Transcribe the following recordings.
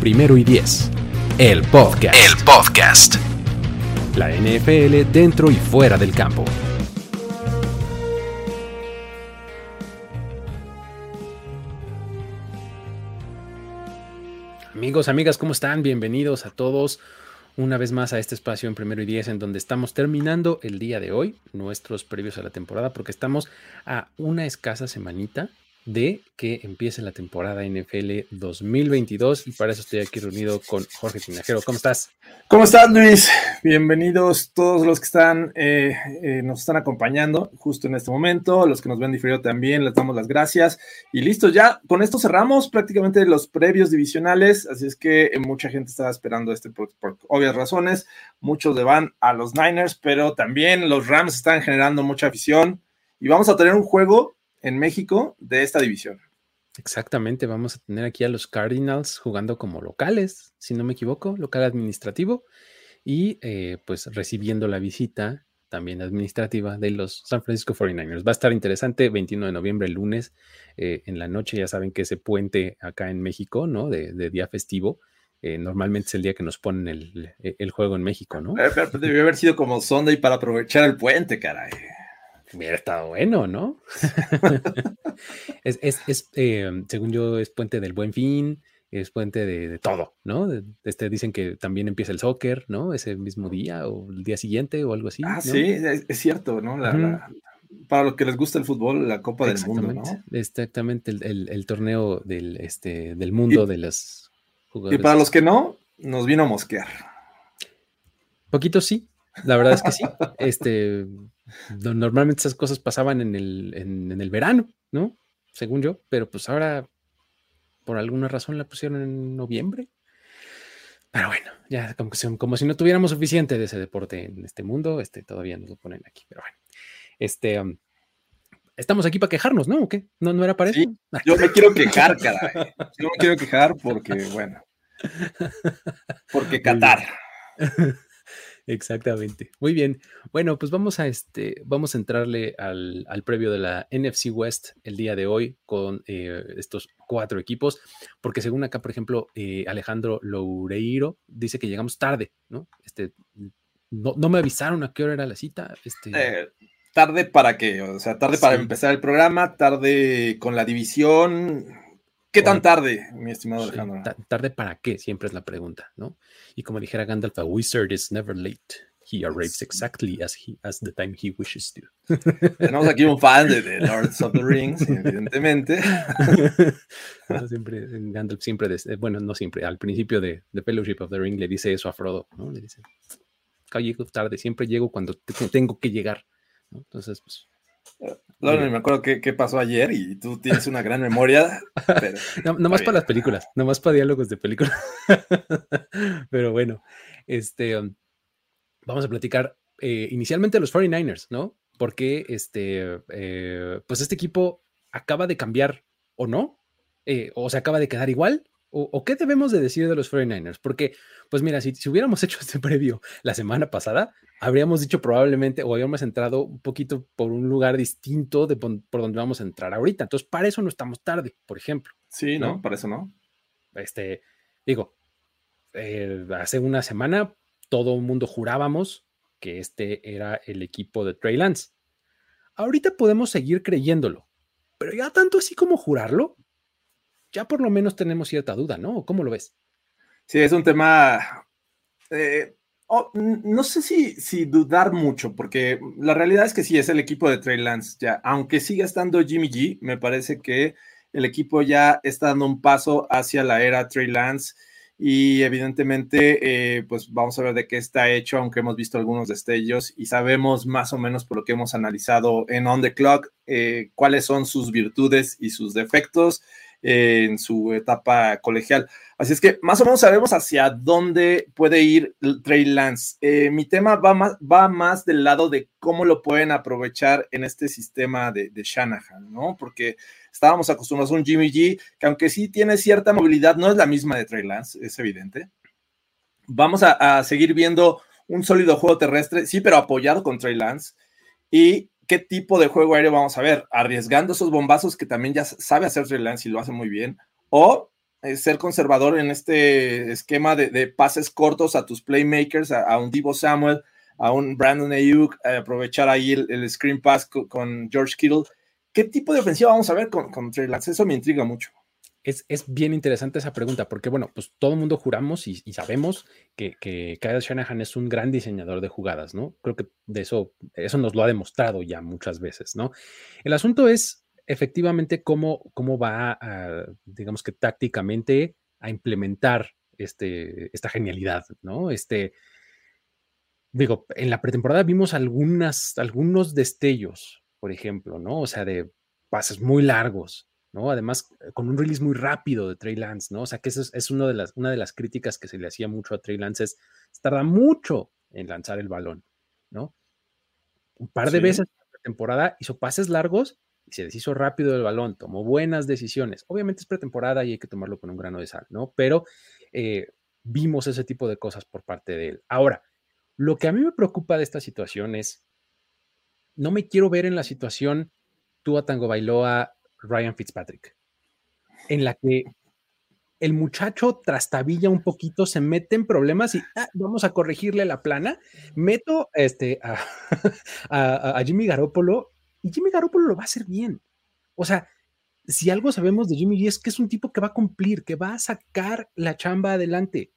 Primero y Diez. El podcast. El podcast. La NFL dentro y fuera del campo. Amigos, amigas, ¿cómo están? Bienvenidos a todos una vez más a este espacio en Primero y Diez en donde estamos terminando el día de hoy, nuestros previos a la temporada, porque estamos a una escasa semanita de que empiece la temporada NFL 2022 y para eso estoy aquí reunido con Jorge Tinajero. ¿Cómo estás? ¿Cómo estás, Luis? Bienvenidos todos los que están, eh, eh, nos están acompañando justo en este momento, los que nos ven diferido también, les damos las gracias y listo, ya con esto cerramos prácticamente los previos divisionales, así es que mucha gente estaba esperando este por, por obvias razones, muchos le van a los Niners, pero también los Rams están generando mucha afición y vamos a tener un juego en México de esta división. Exactamente, vamos a tener aquí a los Cardinals jugando como locales, si no me equivoco, local administrativo, y eh, pues recibiendo la visita también administrativa de los San Francisco 49ers. Va a estar interesante, 21 de noviembre, el lunes, eh, en la noche, ya saben que ese puente acá en México, ¿no? De, día festivo, eh, normalmente es el día que nos ponen el, juego en México, ¿no? Pero, debió haber sido como Sunday para aprovechar el puente, caray. Hubiera estado bueno, ¿no? es, eh, según yo, es puente del buen fin, es puente de, todo, ¿no? este, dicen que también empieza el soccer, ¿no? Ese mismo día o el día siguiente o algo así. Ah, sí, es, cierto, ¿no? para los que les gusta el fútbol, la Copa del Mundo, ¿no? Exactamente, el, torneo del, este, del mundo de las jugadores. Y para los que no, nos vino a mosquear. Poquito sí, la verdad es que sí. Este, Normalmente esas cosas pasaban en el, en, el verano, ¿no? Según yo, pero pues ahora por alguna razón la pusieron en noviembre. Pero bueno, ya como, como si no tuviéramos suficiente de ese deporte en este mundo, este, todavía nos lo ponen aquí. Pero bueno, este, um, estamos aquí para quejarnos, ¿no? ¿O qué? ¿No, no era para eso? yo me quiero quejar, caray. Yo me quiero quejar porque, bueno, porque Qatar. Exactamente. Muy bien. Bueno, pues vamos a este, vamos a entrarle al, previo de la NFC West el día de hoy con eh, estos cuatro equipos, porque según acá, por ejemplo, eh, Alejandro Loureiro dice que llegamos tarde, ¿no? Este, no, me avisaron a qué hora era la cita. Este... Eh, tarde para qué, o sea, tarde para empezar el programa, tarde con la división, ¿Qué tan tarde, mi estimado Alejandro? ¿Tarde para qué? Siempre es la pregunta, ¿no? Y como dijera Gandalf, a wizard is never late. He arrives exactly as, he, as the time he wishes to. Tenemos aquí un fan de The Lords of the Rings, evidentemente. siempre, Gandalf siempre, bueno, no siempre, al principio de The Fellowship of the Ring le dice eso a Frodo, ¿no? Le dice, llego tarde, siempre llego cuando tengo que llegar. ¿no? Entonces, pues, no, me acuerdo qué, pasó ayer y tú tienes una gran memoria. no, más para las películas, no más para diálogos de películas. pero bueno, este, um, vamos a platicar eh, inicialmente de los 49ers, ¿no? Porque este, eh, pues este equipo acaba de cambiar o no, eh, o se acaba de quedar igual, o, qué debemos de decir de los 49ers? Porque, pues mira, si, si, hubiéramos hecho este previo la semana pasada, habríamos dicho probablemente o habríamos entrado un poquito por un lugar distinto de por, donde vamos a entrar ahorita. Entonces, para eso no estamos tarde, por ejemplo. Sí, ¿no? Para eso no. Este, digo, eh, hace una semana todo el mundo jurábamos que este era el equipo de Trey Lance. Ahorita podemos seguir creyéndolo, pero ya tanto así como jurarlo, ya por lo menos tenemos cierta duda, ¿no? ¿Cómo lo ves? Sí, es un tema, eh, oh, no sé si, dudar mucho, porque la realidad es que sí, es el equipo de Trey Lance, ya, aunque siga estando Jimmy G, me parece que el equipo ya está dando un paso hacia la era Trey Lance y evidentemente, eh, pues vamos a ver de qué está hecho, aunque hemos visto algunos destellos y sabemos más o menos por lo que hemos analizado en On the Clock, eh, cuáles son sus virtudes y sus defectos. En su etapa colegial. Así es que más o menos sabemos hacia dónde puede ir Trey Lance. Eh, mi tema va más, va más del lado de cómo lo pueden aprovechar en este sistema de, de Shanahan, ¿no? Porque estábamos acostumbrados a un Jimmy G, que aunque sí tiene cierta movilidad, no es la misma de Trey Lance, es evidente. Vamos a, a seguir viendo un sólido juego terrestre, sí, pero apoyado con Trey Lance. Y qué tipo de juego aéreo vamos a ver, arriesgando esos bombazos que también ya sabe hacer Trey Lance y lo hace muy bien, o eh, ser conservador en este esquema de, pases cortos a tus playmakers, a, un Divo Samuel, a un Brandon Ayuk, aprovechar ahí el, screen pass con, George Kittle. ¿Qué tipo de ofensiva vamos a ver con, con Trey Lance? Eso me intriga mucho es, bien interesante esa pregunta, porque bueno, pues todo el mundo juramos y, sabemos que, que, Kyle Shanahan es un gran diseñador de jugadas, ¿no? Creo que de eso, eso nos lo ha demostrado ya muchas veces, ¿no? El asunto es efectivamente cómo, cómo va, digamos que tácticamente, a implementar este, esta genialidad, ¿no? Este, digo, en la pretemporada vimos algunas, algunos destellos, por ejemplo, ¿no? O sea, de pases muy largos, ¿no? Además, eh, con un release muy rápido de Trey Lance, ¿no? O sea, que eso es, de las, una de las críticas que se le hacía mucho a Trey Lance, es tarda mucho en lanzar el balón, ¿no? Un par de veces en la temporada hizo pases largos y se deshizo rápido del balón, tomó buenas decisiones. Obviamente es pretemporada y hay que tomarlo con un grano de sal, ¿no? Pero eh, vimos ese tipo de cosas por parte de él. Ahora, lo que a mí me preocupa de esta situación es, no me quiero ver en la situación a Tango Bailoa Ryan Fitzpatrick, en la que el muchacho trastabilla un poquito, se mete en problemas y ah, vamos a corregirle la plana. Meto este, a, Jimmy Garoppolo y Jimmy Garoppolo lo va a hacer bien. O sea, si algo sabemos de Jimmy es que es un tipo que va a cumplir, que va a sacar la chamba adelante.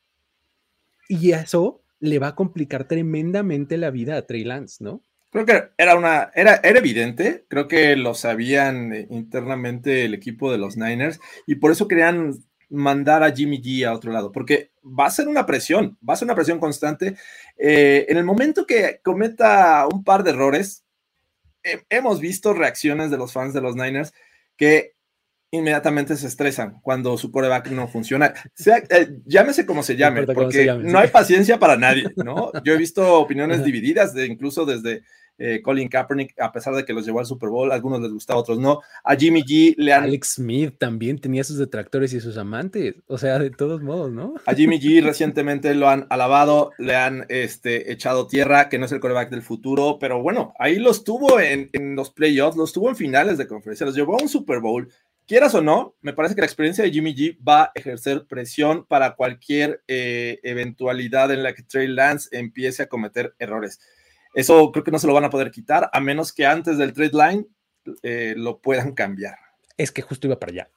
Y eso le va a complicar tremendamente la vida a Trey Lance, ¿no? Creo que era una, era, era evidente, creo que lo sabían eh, internamente el equipo de los Niners y por eso querían mandar a Jimmy G a otro lado, porque va a ser una presión, va a ser una presión constante. Eh, en el momento que cometa un par de errores, hemos visto reacciones de los fans de los Niners que inmediatamente se estresan cuando su coreback no funciona. Eh, llámese como se llame, porque no hay paciencia para nadie, ¿no? Yo he visto opiniones divididas, de, incluso desde eh, Colin Kaepernick, a pesar de que los llevó al Super Bowl, a algunos les gusta, a otros no. A Jimmy G le han... Alex Smith también tenía sus detractores y sus amantes, o sea, de todos modos, ¿no? A Jimmy G recientemente lo han alabado, le han este, echado tierra, que no es el coreback del futuro, pero bueno, ahí los tuvo en, en los playoffs, los tuvo en finales de conferencia, los llevó a un Super Bowl. Quieras o no, me parece que la experiencia de Jimmy G va a ejercer presión para cualquier eh, eventualidad en la que Trey Lance empiece a cometer errores. Eso creo que no se lo van a poder quitar, a menos que antes del trade line eh, lo puedan cambiar. Es que justo iba para allá.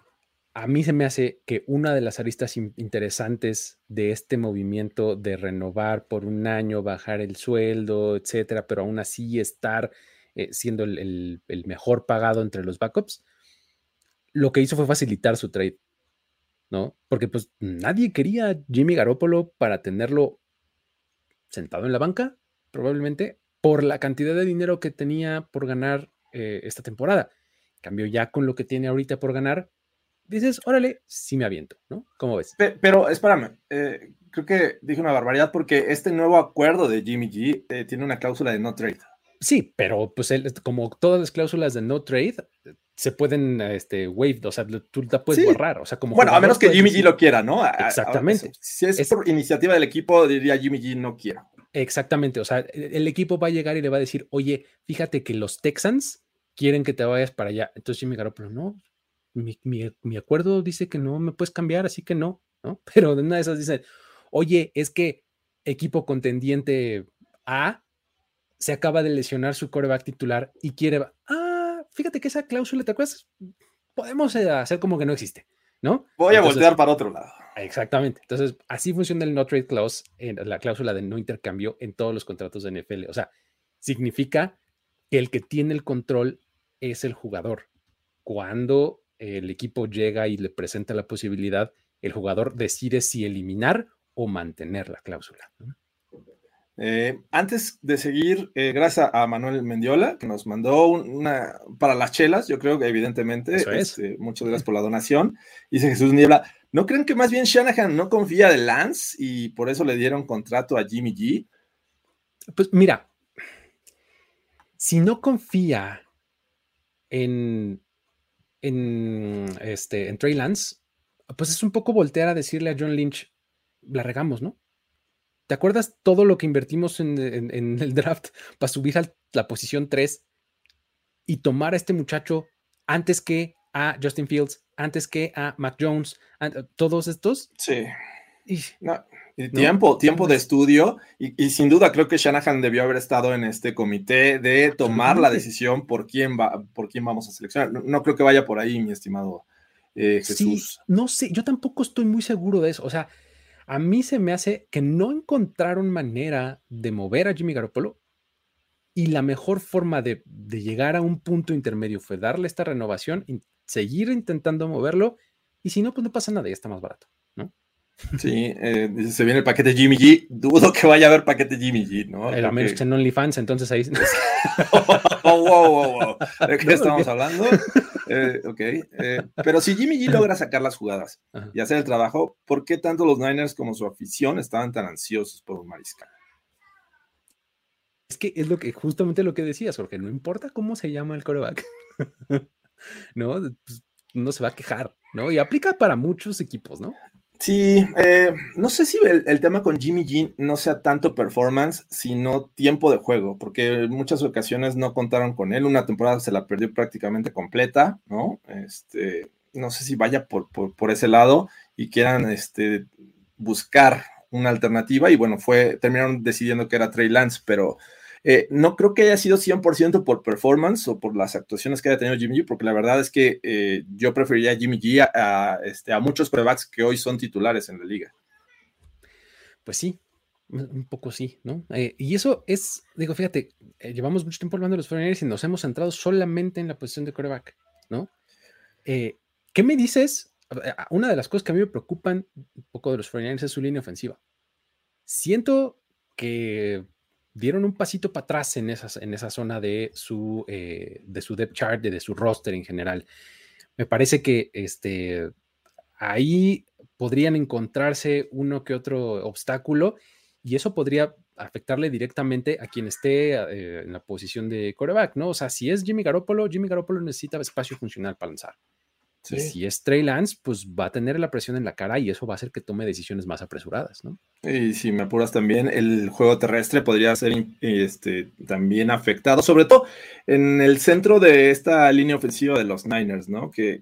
A mí se me hace que una de las aristas interesantes de este movimiento de renovar por un año, bajar el sueldo, etcétera, pero aún así estar eh, siendo el, mejor pagado entre los backups, lo que hizo fue facilitar su trade, ¿no? Porque pues nadie quería Jimmy Garoppolo para tenerlo sentado en la banca, probablemente, por la cantidad de dinero que tenía por ganar eh, esta temporada. Cambio ya con lo que tiene ahorita por ganar, dices, órale, sí me aviento, ¿no? ¿Cómo ves? Pero, espérame, eh, creo que dije una barbaridad porque este nuevo acuerdo de Jimmy G eh, tiene una cláusula de no trade. Sí, pero pues como todas las cláusulas de no trade se pueden este, waive, o sea, tú la puedes borrar, o sea, como bueno, a menos que Jimmy G lo quiera, ¿no? Exactamente. si es, por iniciativa del equipo, diría Jimmy G no quiero. Exactamente, o sea, el equipo va a llegar y le va a decir, oye, fíjate que los Texans quieren que te vayas para allá. Entonces Jimmy Garoppolo, no, mi, mi, acuerdo dice que no me puedes cambiar, así que no, ¿no? Pero de una de esas dice, oye, es que equipo contendiente A se acaba de lesionar su coreback titular y quiere, ah, fíjate que esa cláusula, ¿te acuerdas? Podemos eh, hacer como que no existe, ¿no? Voy a voltear para otro lado. Exactamente. Entonces, así funciona el no trade clause, en la cláusula de no intercambio en todos los contratos de NFL. O sea, significa que el que tiene el control es el jugador. Cuando el equipo llega y le presenta la posibilidad, el jugador decide si eliminar o mantener la cláusula. Eh, antes de seguir, eh, gracias a Manuel Mendiola, que nos mandó una para las chelas, yo creo que evidentemente, este, muchas gracias por la donación. Dice Jesús Niebla, ¿no creen que más bien Shanahan no confía de Lance y por eso le dieron contrato a Jimmy G? Pues mira, si no confía en, en, este, en Trey Lance, pues es un poco voltear a decirle a John Lynch, la regamos, ¿no? ¿Te acuerdas todo lo que invertimos en, el draft para subir a la posición 3 y tomar a este muchacho antes que a Justin Fields, antes que a Mac Jones, todos estos? Sí. Y, tiempo, tiempo de estudio y, sin duda creo que Shanahan debió haber estado en este comité de tomar la decisión por quién va, por quién vamos a seleccionar. No, creo que vaya por ahí, mi estimado eh, Jesús. Sí, no sé, yo tampoco estoy muy seguro de eso. O sea, a mí se me hace que no encontraron manera de mover a Jimmy Garoppolo y la mejor forma de, llegar a un punto intermedio fue darle esta renovación, y seguir intentando moverlo y si no, pues no pasa nada, ya está más barato, ¿no? Sí, eh, se viene el paquete Jimmy G. Dudo que vaya a haber paquete Jimmy G, ¿no? El menos que... en OnlyFans, entonces ahí. oh, wow, wow, wow. ¿De qué estamos hablando? Eh, ok. Eh, pero si Jimmy G logra sacar las jugadas y hacer el trabajo, ¿por qué tanto los Niners como su afición estaban tan ansiosos por un mariscal? Es que es lo que, justamente lo que decías, porque no importa cómo se llama el coreback, ¿no? Pues, no se va a quejar, ¿no? Y aplica para muchos equipos, ¿no? Sí, eh, no sé si el, tema con Jimmy G no sea tanto performance, sino tiempo de juego, porque en muchas ocasiones no contaron con él, una temporada se la perdió prácticamente completa, ¿no? Este, no sé si vaya por, por, ese lado y quieran este, buscar una alternativa, y bueno, fue, terminaron decidiendo que era Trey Lance, pero eh, no creo que haya sido 100% por performance o por las actuaciones que haya tenido Jimmy G, porque la verdad es que eh, yo preferiría Jimmy G a, este, a muchos quarterbacks que hoy son titulares en la liga. Pues sí, un poco sí, ¿no? Eh, y eso es, digo, fíjate, llevamos mucho tiempo hablando de los 49 y nos hemos centrado solamente en la posición de quarterback, ¿no? ¿Qué me dices? Una de las cosas que a mí me preocupan un poco de los 49 es su línea ofensiva. Siento que dieron un pasito para atrás en, esas, en esa zona de su, eh, de su depth chart, de, de, su roster en general. Me parece que este, ahí podrían encontrarse uno que otro obstáculo y eso podría afectarle directamente a quien esté eh, en la posición de coreback, ¿no? O sea, si es Jimmy Garoppolo, Jimmy Garoppolo necesita espacio funcional para lanzar. Si es Trey Lance, pues va a tener la presión en la cara y eso va a hacer que tome decisiones más apresuradas, ¿no? Y si me apuras también, el juego terrestre podría ser este, también afectado, sobre todo en el centro de esta línea ofensiva de los Niners, ¿no? Que,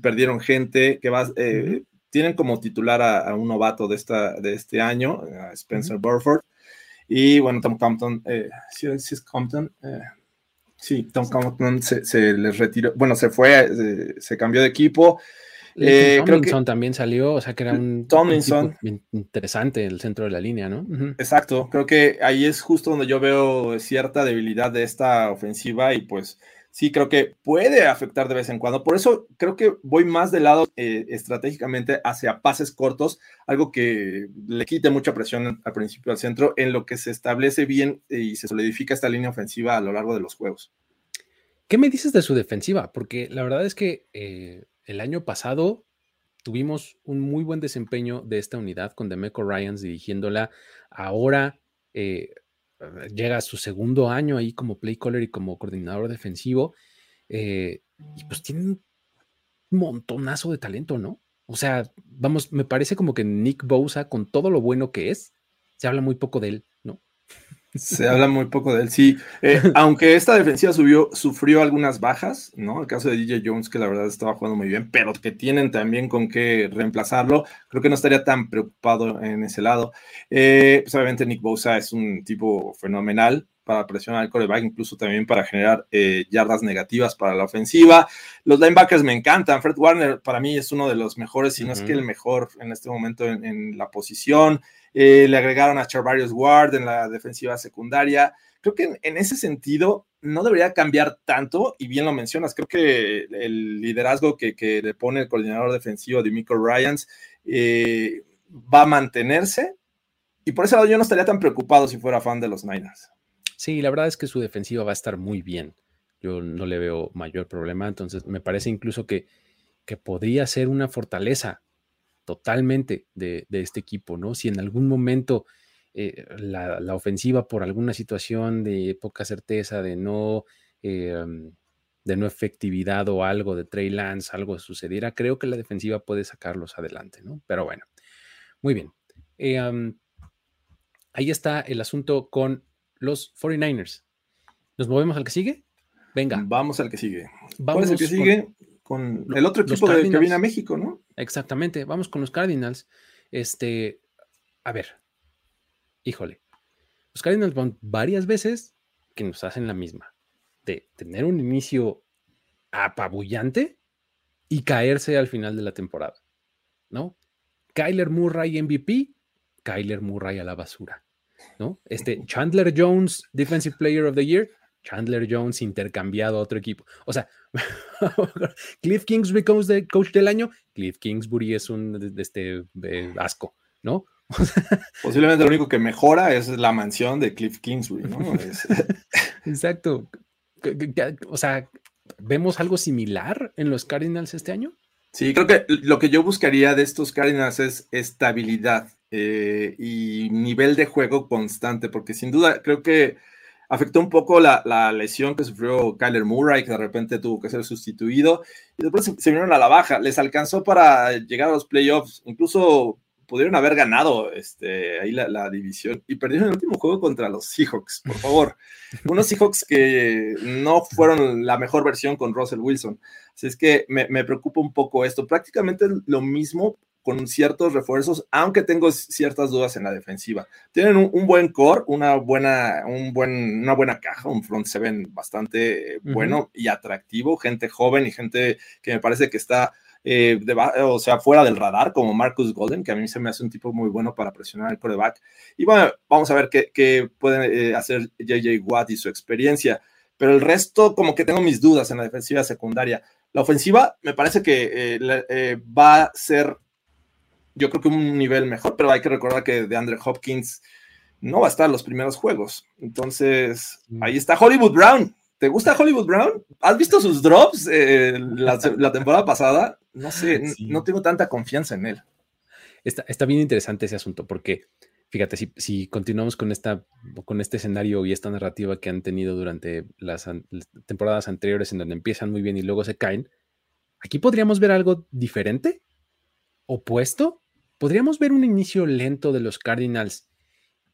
perdieron gente, que va, eh, tienen como titular a, un novato de, esta, de este año, Spencer Burford, y bueno, Tom Compton, eh, si es Compton, eh, Sí, Tom Compton se, les retiró, bueno, se fue, se, cambió de equipo. Eh, Tomlinson también salió, o sea que era un, Tomlinson. interesante el centro de la línea, ¿no? Exacto, creo que ahí es justo donde yo veo cierta debilidad de esta ofensiva y pues sí creo que puede afectar de vez en cuando. Por eso creo que voy más del lado eh, estratégicamente hacia pases cortos, algo que le quite mucha presión al principio al centro, en lo que se establece bien y se solidifica esta línea ofensiva a lo largo de los juegos. ¿Qué me dices de su defensiva? Porque la verdad es que eh, el año pasado tuvimos un muy buen desempeño de esta unidad con Demeco Ryans dirigiéndola. Ahora eh, llega a su segundo año ahí como play caller y como coordinador defensivo. Eh, y pues tiene un montonazo de talento, ¿no? O sea, vamos, me parece como que Nick Bosa, con todo lo bueno que es, se habla muy poco de él, ¿no? Se habla muy poco de él, sí. Eh, aunque esta defensiva subió, sufrió algunas bajas, ¿no? El caso de DJ Jones, que la verdad estaba jugando muy bien, pero que tienen también con qué reemplazarlo, creo que no estaría tan preocupado en ese lado. Eh, pues obviamente Nick Bosa es un tipo fenomenal para presionar al coreback, incluso también para generar eh, yardas negativas para la ofensiva. Los linebackers me encantan. Fred Warner para mí es uno de los mejores, si no es que el mejor en este momento en la posición. Eh, le agregaron a Charvarius Ward en la defensiva secundaria. Creo que en, ese sentido no debería cambiar tanto, y bien lo mencionas, creo que el liderazgo que, le pone el coordinador defensivo de Michael Ryans eh, va a mantenerse, y por ese lado yo no estaría tan preocupado si fuera fan de los Niners. Sí, la verdad es que su defensiva va a estar muy bien. Yo no le veo mayor problema, entonces me parece incluso que, que podría ser una fortaleza totalmente de, este equipo, ¿no? Si en algún momento eh, la, ofensiva por alguna situación de poca certeza, de no, eh, de no efectividad o algo de Trey Lance, algo sucediera, creo que la defensiva puede sacarlos adelante, ¿no? Pero bueno, muy bien. Eh, ahí está el asunto con los 49ers. ¿Nos movemos al que sigue? Venga. Vamos al que sigue. Vamos al que sigue? Con, el otro equipo de, que viene a México, ¿no? Exactamente. Vamos con los Cardinals. Este, a ver, híjole. Los Cardinals van varias veces que nos hacen la misma. De tener un inicio apabullante y caerse al final de la temporada. ¿No? Kyler Murray MVP, Kyler Murray a la basura. ¿no? Este Chandler Jones, Defensive Player of the Year, Chandler Jones intercambiado a otro equipo. O sea, Cliff Kingsbury de coach del año, Cliff Kingsbury es un este, asco, ¿no? Posiblemente lo único que mejora es la mansión de Cliff Kingsbury, ¿no? Exacto. O sea, ¿vemos algo similar en los Cardinals este año? Sí, creo que lo que yo buscaría de estos Cardinals es estabilidad. Eh, y nivel de juego constante, porque sin duda creo que afectó un poco la, lesión que sufrió Kyler Murray, que de repente tuvo que ser sustituido, y después se, vinieron a la baja, les alcanzó para llegar a los playoffs, incluso pudieron haber ganado este, ahí la, división y perdieron el último juego contra los Seahawks, por favor. Unos Seahawks que no fueron la mejor versión con Russell Wilson. Así es que me, me preocupa un poco esto. Prácticamente lo mismo con ciertos refuerzos, aunque tengo ciertas dudas en la defensiva. Tienen un, buen core, una buena, un buen, una buena caja, un front seven bastante bueno y atractivo, gente joven y gente que me parece que está eh, o sea, fuera del radar, como Marcus Golden, que a mí se me hace un tipo muy bueno para presionar el coreback. Y bueno, vamos a ver qué, qué pueden eh, hacer JJ Watt y su experiencia. Pero el resto, como que tengo mis dudas en la defensiva secundaria. La ofensiva me parece que eh, va a ser yo creo que un nivel mejor, pero hay que recordar que de Andre Hopkins no va a estar en los primeros juegos. Entonces, mm. ahí está Hollywood Brown. ¿Te gusta Hollywood Brown? ¿Has visto sus drops eh, la, temporada pasada? No sé, no tengo tanta confianza en él. Está, está bien interesante ese asunto porque, fíjate, si, si, continuamos con, esta, con este escenario y esta narrativa que han tenido durante las, las temporadas anteriores en donde empiezan muy bien y luego se caen, aquí podríamos ver algo diferente, opuesto, podríamos ver un inicio lento de los Cardinals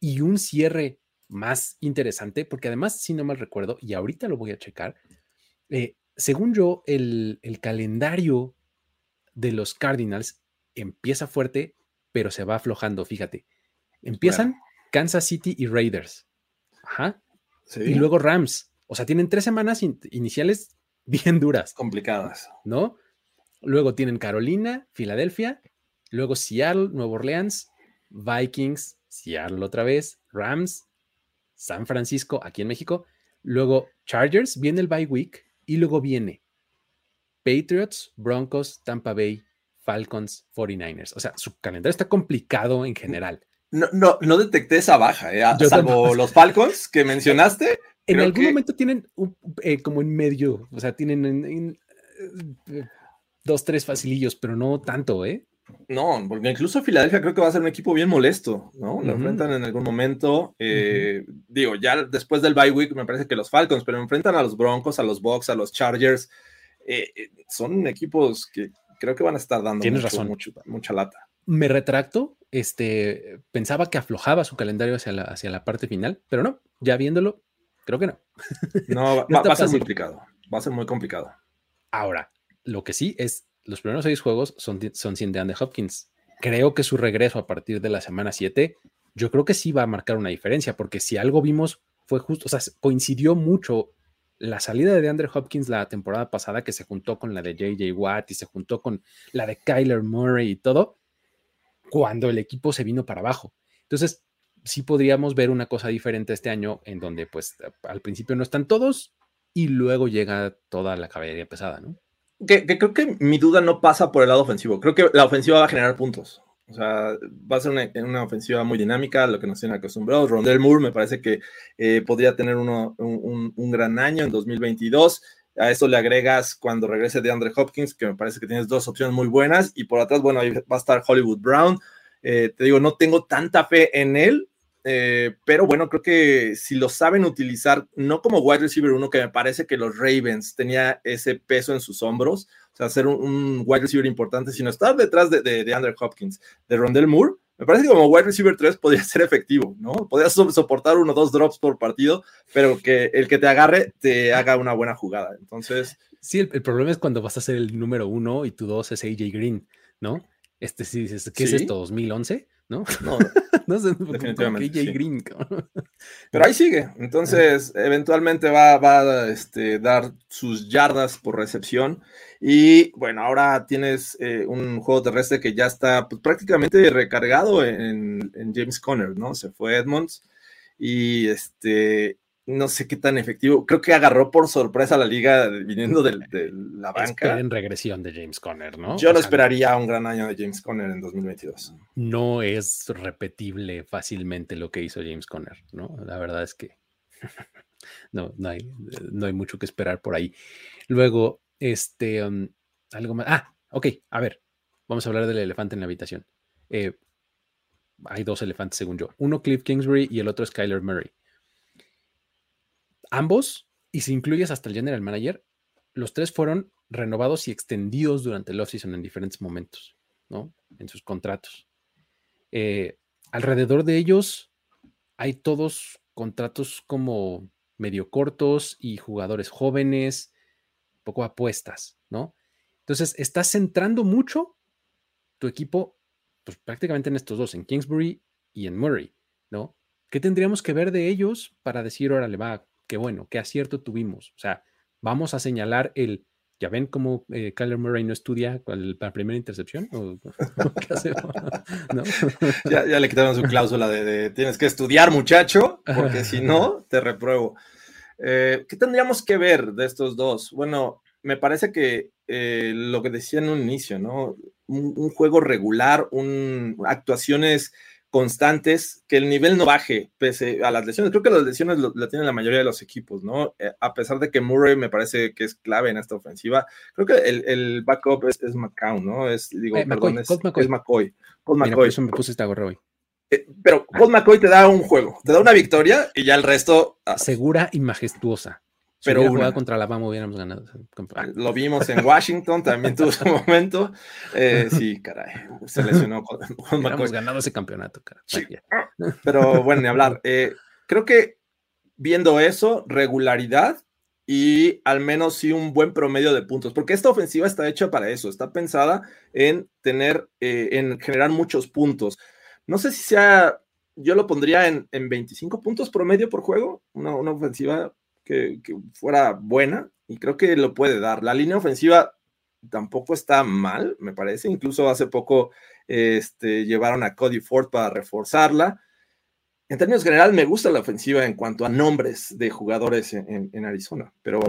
y un cierre más interesante, porque además, si no mal recuerdo, y ahorita lo voy a checar, eh, según yo, el, calendario de los Cardinals empieza fuerte, pero se va aflojando, fíjate. Empiezan Kansas City y Raiders. Ajá. Y luego Rams. O sea, tienen tres semanas iniciales bien duras. Complicadas. ¿No? Luego tienen Carolina, Filadelfia Luego Seattle, Nueva Orleans, Vikings, Seattle otra vez, Rams, San Francisco, aquí en México. Luego Chargers, viene el bye week y luego viene Patriots, Broncos, Tampa Bay, Falcons, 49ers. O sea, su calendario está complicado en general. No, no, no detecté esa baja, ¿eh? salvo los Falcons que mencionaste. En algún momento tienen eh, como en medio, o sea, tienen eh, dos, tres facilillos, pero no tanto, ¿eh? No, porque incluso Filadelfia creo que va a ser un equipo bien molesto, ¿no? Lo enfrentan en algún momento. Eh, digo, ya después del bye week me parece que los Falcons, pero enfrentan a los Broncos, a los Bucks, a los Chargers. Eh, eh, son equipos que creo que van a estar dando Tienes razón. mucha lata. Me retracto, este, pensaba que aflojaba su calendario hacia la, hacia la parte final, pero no, ya viéndolo, creo que no. No, va a ser muy complicado. Va a ser muy complicado. Ahora, lo que sí es los primeros seis juegos son, son sin DeAndre Hopkins. Creo que su regreso a partir de la semana 7, yo creo que sí va a marcar una diferencia, porque si algo vimos fue justo, o sea, coincidió mucho la salida de DeAndre Hopkins la temporada pasada que se juntó con la de JJ Watt y se juntó con la de Kyler Murray y todo, cuando el equipo se vino para abajo. Entonces, sí podríamos ver una cosa diferente este año en donde pues al principio no están todos y luego llega toda la caballería pesada, ¿no? Que, creo que mi duda no pasa por el lado ofensivo. Creo que la ofensiva va a generar puntos. O sea, va a ser una, ofensiva muy dinámica, lo que nos tiene acostumbrados. Rondell Moore me parece que eh, podría tener un, un, gran año en 2022. A eso le agregas cuando regrese de Andre Hopkins, que me parece que tienes dos opciones muy buenas. Y por atrás, bueno, ahí va a estar Hollywood Brown. Eh, te digo, no tengo tanta fe en él, eh, pero bueno, creo que si lo saben utilizar, no como wide receiver uno, que me parece que los Ravens tenía ese peso en sus hombros, o sea, ser un, wide receiver importante, sino estar detrás de, de, Andrew Hopkins, de Rondell Moore, me parece que como wide receiver 3 podría ser efectivo, ¿no? Podrías soportar uno o dos drops por partido, pero que el que te agarre te haga una buena jugada. Entonces. Sí, el, problema es cuando vas a ser el número uno y tu dos es AJ Green, ¿no? Este sí dices, ¿qué es esto? ¿2011? ¿No? No, no sé, definitivamente. Green, Pero ahí sigue. Entonces, eventualmente va, a este, dar sus yardas por recepción. Y bueno, ahora tienes eh, un juego terrestre que ya está pues, prácticamente recargado en, en, James Conner, ¿no? Se fue Edmonds. Y este, no sé qué tan efectivo. Creo que agarró por sorpresa la liga viniendo de, la banca. en regresión de James Conner, ¿no? Yo no esperaría un gran año de James Conner en 2022. No es repetible fácilmente lo que hizo James Conner, ¿no? La verdad es que no, no, hay, no hay mucho que esperar por ahí. Luego, este, um, algo más. Ah, ok, a ver, vamos a hablar del elefante en la habitación. Eh, hay dos elefantes, según yo. Uno Cliff Kingsbury y el otro Skyler Murray ambos, y si incluyes hasta el general manager, los tres fueron renovados y extendidos durante el offseason en diferentes momentos, ¿no? En sus contratos. Eh, alrededor de ellos hay todos contratos como medio cortos y jugadores jóvenes, poco apuestas, ¿no? Entonces, estás centrando mucho tu equipo, pues prácticamente en estos dos, en Kingsbury y en Murray, ¿no? ¿Qué tendríamos que ver de ellos para decir, órale, va, qué bueno, qué acierto tuvimos. O sea, vamos a señalar el, ¿ya ven cómo eh, Kyler Murray no estudia la primera intercepción? ya, le quitaron su cláusula de, tienes que estudiar, muchacho, porque si no, te repruebo. Eh, ¿Qué tendríamos que ver de estos dos? Bueno, me parece que eh, lo que decía en un inicio, ¿no? Un, un juego regular, un, actuaciones constantes, que el nivel no baje pese a las lesiones. Creo que las lesiones la tienen la mayoría de los equipos, ¿no? Eh, a pesar de que Murray me parece que es clave en esta ofensiva, creo que el, backup es, es McCown, ¿no? Es, digo, eh, perdón, es, McCoy. es, McCoy. McCoy. eso me puse esta gorra hoy. Eh, pero Colt McCoy te da un juego, te da una victoria y ya el resto. Ah. Segura y majestuosa pero una... contra Alabama hubiéramos ganado. Ah, lo vimos en Washington, también tuvo su momento. Eh, sí, caray, se lesionó con, Hubiéramos ganado ese campeonato, caray. pero bueno, ni hablar. Eh, creo que viendo eso, regularidad y al menos sí un buen promedio de puntos, porque esta ofensiva está hecha para eso, está pensada en tener, eh, en generar muchos puntos. No sé si sea, yo lo pondría en, en 25 puntos promedio por juego, una, una ofensiva que, fuera buena y creo que lo puede dar. La línea ofensiva tampoco está mal, me parece. Incluso hace poco este, llevaron a Cody Ford para reforzarla. En términos generales, me gusta la ofensiva en cuanto a nombres de jugadores en, Arizona, pero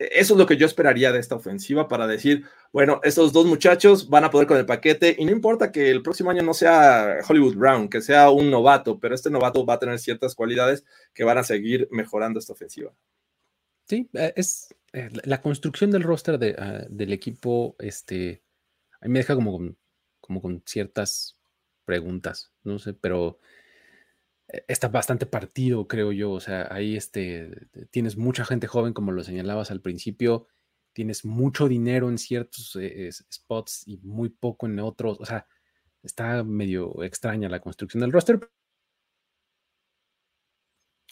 eso es lo que yo esperaría de esta ofensiva para decir, bueno, estos dos muchachos van a poder con el paquete y no importa que el próximo año no sea Hollywood Brown, que sea un novato, pero este novato va a tener ciertas cualidades que van a seguir mejorando esta ofensiva. Sí, eh, es eh, la construcción del roster ah, del equipo, este, a mí me deja como como con ciertas preguntas, no sé, pero está bastante partido, creo yo. O sea, ahí este, tienes mucha gente joven, como lo señalabas al principio, tienes mucho dinero en ciertos eh, spots y muy poco en otros. O sea, está medio extraña la construcción del roster.